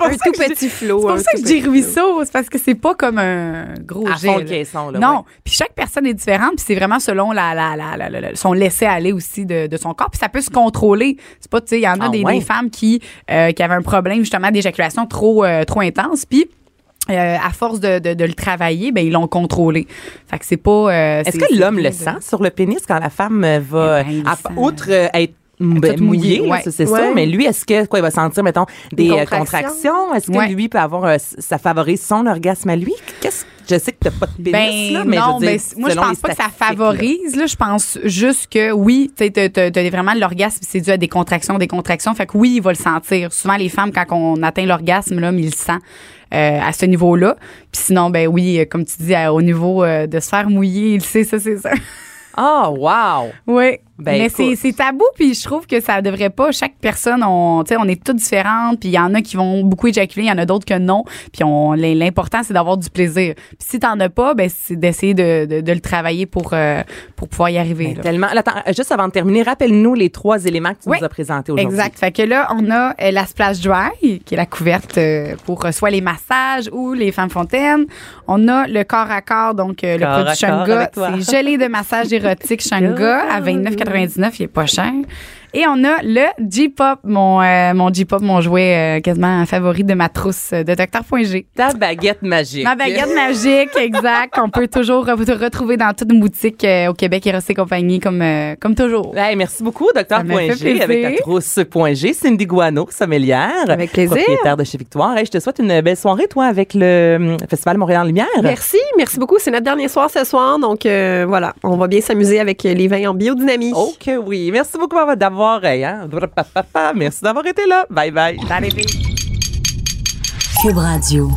Un tout petit flot. C'est pour ça que je dis ruisseau, c'est parce que c'est pas comme un gros À jet. fond là. caisson, là. Non, puis chaque personne est différente, puis c'est vraiment selon la, la, la, la- son laisser aller aussi de, de son corps, puis ça peut se contrôler. C'est pas, tu sais, il y en a Ah des, ouais? des femmes qui euh, qui avaient un problème justement d'éjaculation trop euh, trop intense, puis euh, à force de, de, de le travailler, ben ils l'ont contrôlé. Fait que c'est pas. euh, Est-ce que l'homme le de- sent sur le pénis quand la femme euh, va, Eh ben, à- sent. outre être ben, Tout mouillé, ouais. ça, c'est Ouais. sûr, mais lui, est-ce que quoi, il va sentir, mettons, des, Des contractions? contractions? Est-ce que Ouais. lui peut avoir, euh, ça favorise son orgasme à lui? Qu'est-ce je sais que t'as pas de pénis, Ben là, mais non, je veux ben, moi je pense pas que ça là. favorise. Là. je pense juste que oui, tu t'as vraiment l'orgasme, c'est dû à des contractions, des contractions. Fait que oui, il va le sentir. Souvent les femmes quand on atteint l'orgasme, l'homme il le sent. euh, à ce niveau-là. Puis sinon, ben oui, euh, comme tu dis, au niveau euh, de se faire mouiller, il sait, ça, c'est ça. Oh, wow! Oui. Ben, mais c'est, c'est tabou, puis je trouve que ça devrait pas. Chaque personne, on, tu sais, on est toutes différentes, puis il y en a qui vont beaucoup éjaculer, il y en a d'autres que non. Puis on, l'important, c'est d'avoir du plaisir. Puis si t'en as pas, ben c'est d'essayer de, de, de le travailler pour, euh, pour pouvoir y arriver. Ben, là. tellement. Attends, juste avant de terminer, rappelle-nous les trois éléments que tu Oui. nous as présentés aujourd'hui. Exact. Fait que là, on a euh, la splash dry, qui est la couverte euh, pour soit les massages ou les femmes fontaines. On a le corps à corps, donc le Corps produit Shanga. C'est gelé de massage érotique Shanga à 29,99. Il est pas cher. Et on a le J-Pop, mon, euh, mon J-Pop, mon jouet euh, quasiment favori de ma trousse de Docteur.g. Ta baguette magique. Ma baguette magique, exact, qu'on peut toujours re- retrouver dans toute une boutique euh, au Québec et et compagnie, comme, euh, comme toujours. Hey, merci beaucoup, Docteur Ça m'a Point fait G, avec ta plaisir. trousse Point G. Cindy Guano, sommelière. Avec plaisir. Propriétaire de chez Victoire. Hey, je te souhaite une belle soirée, toi, avec le Festival Montréal en Lumière. Merci, merci beaucoup. C'est notre dernier soir ce soir, donc euh, voilà, on va bien s'amuser avec les vins en biodynamie. Ok, oui. Merci beaucoup d'avoir, hein, Merci d'avoir été là. Bye bye. Cube Radio.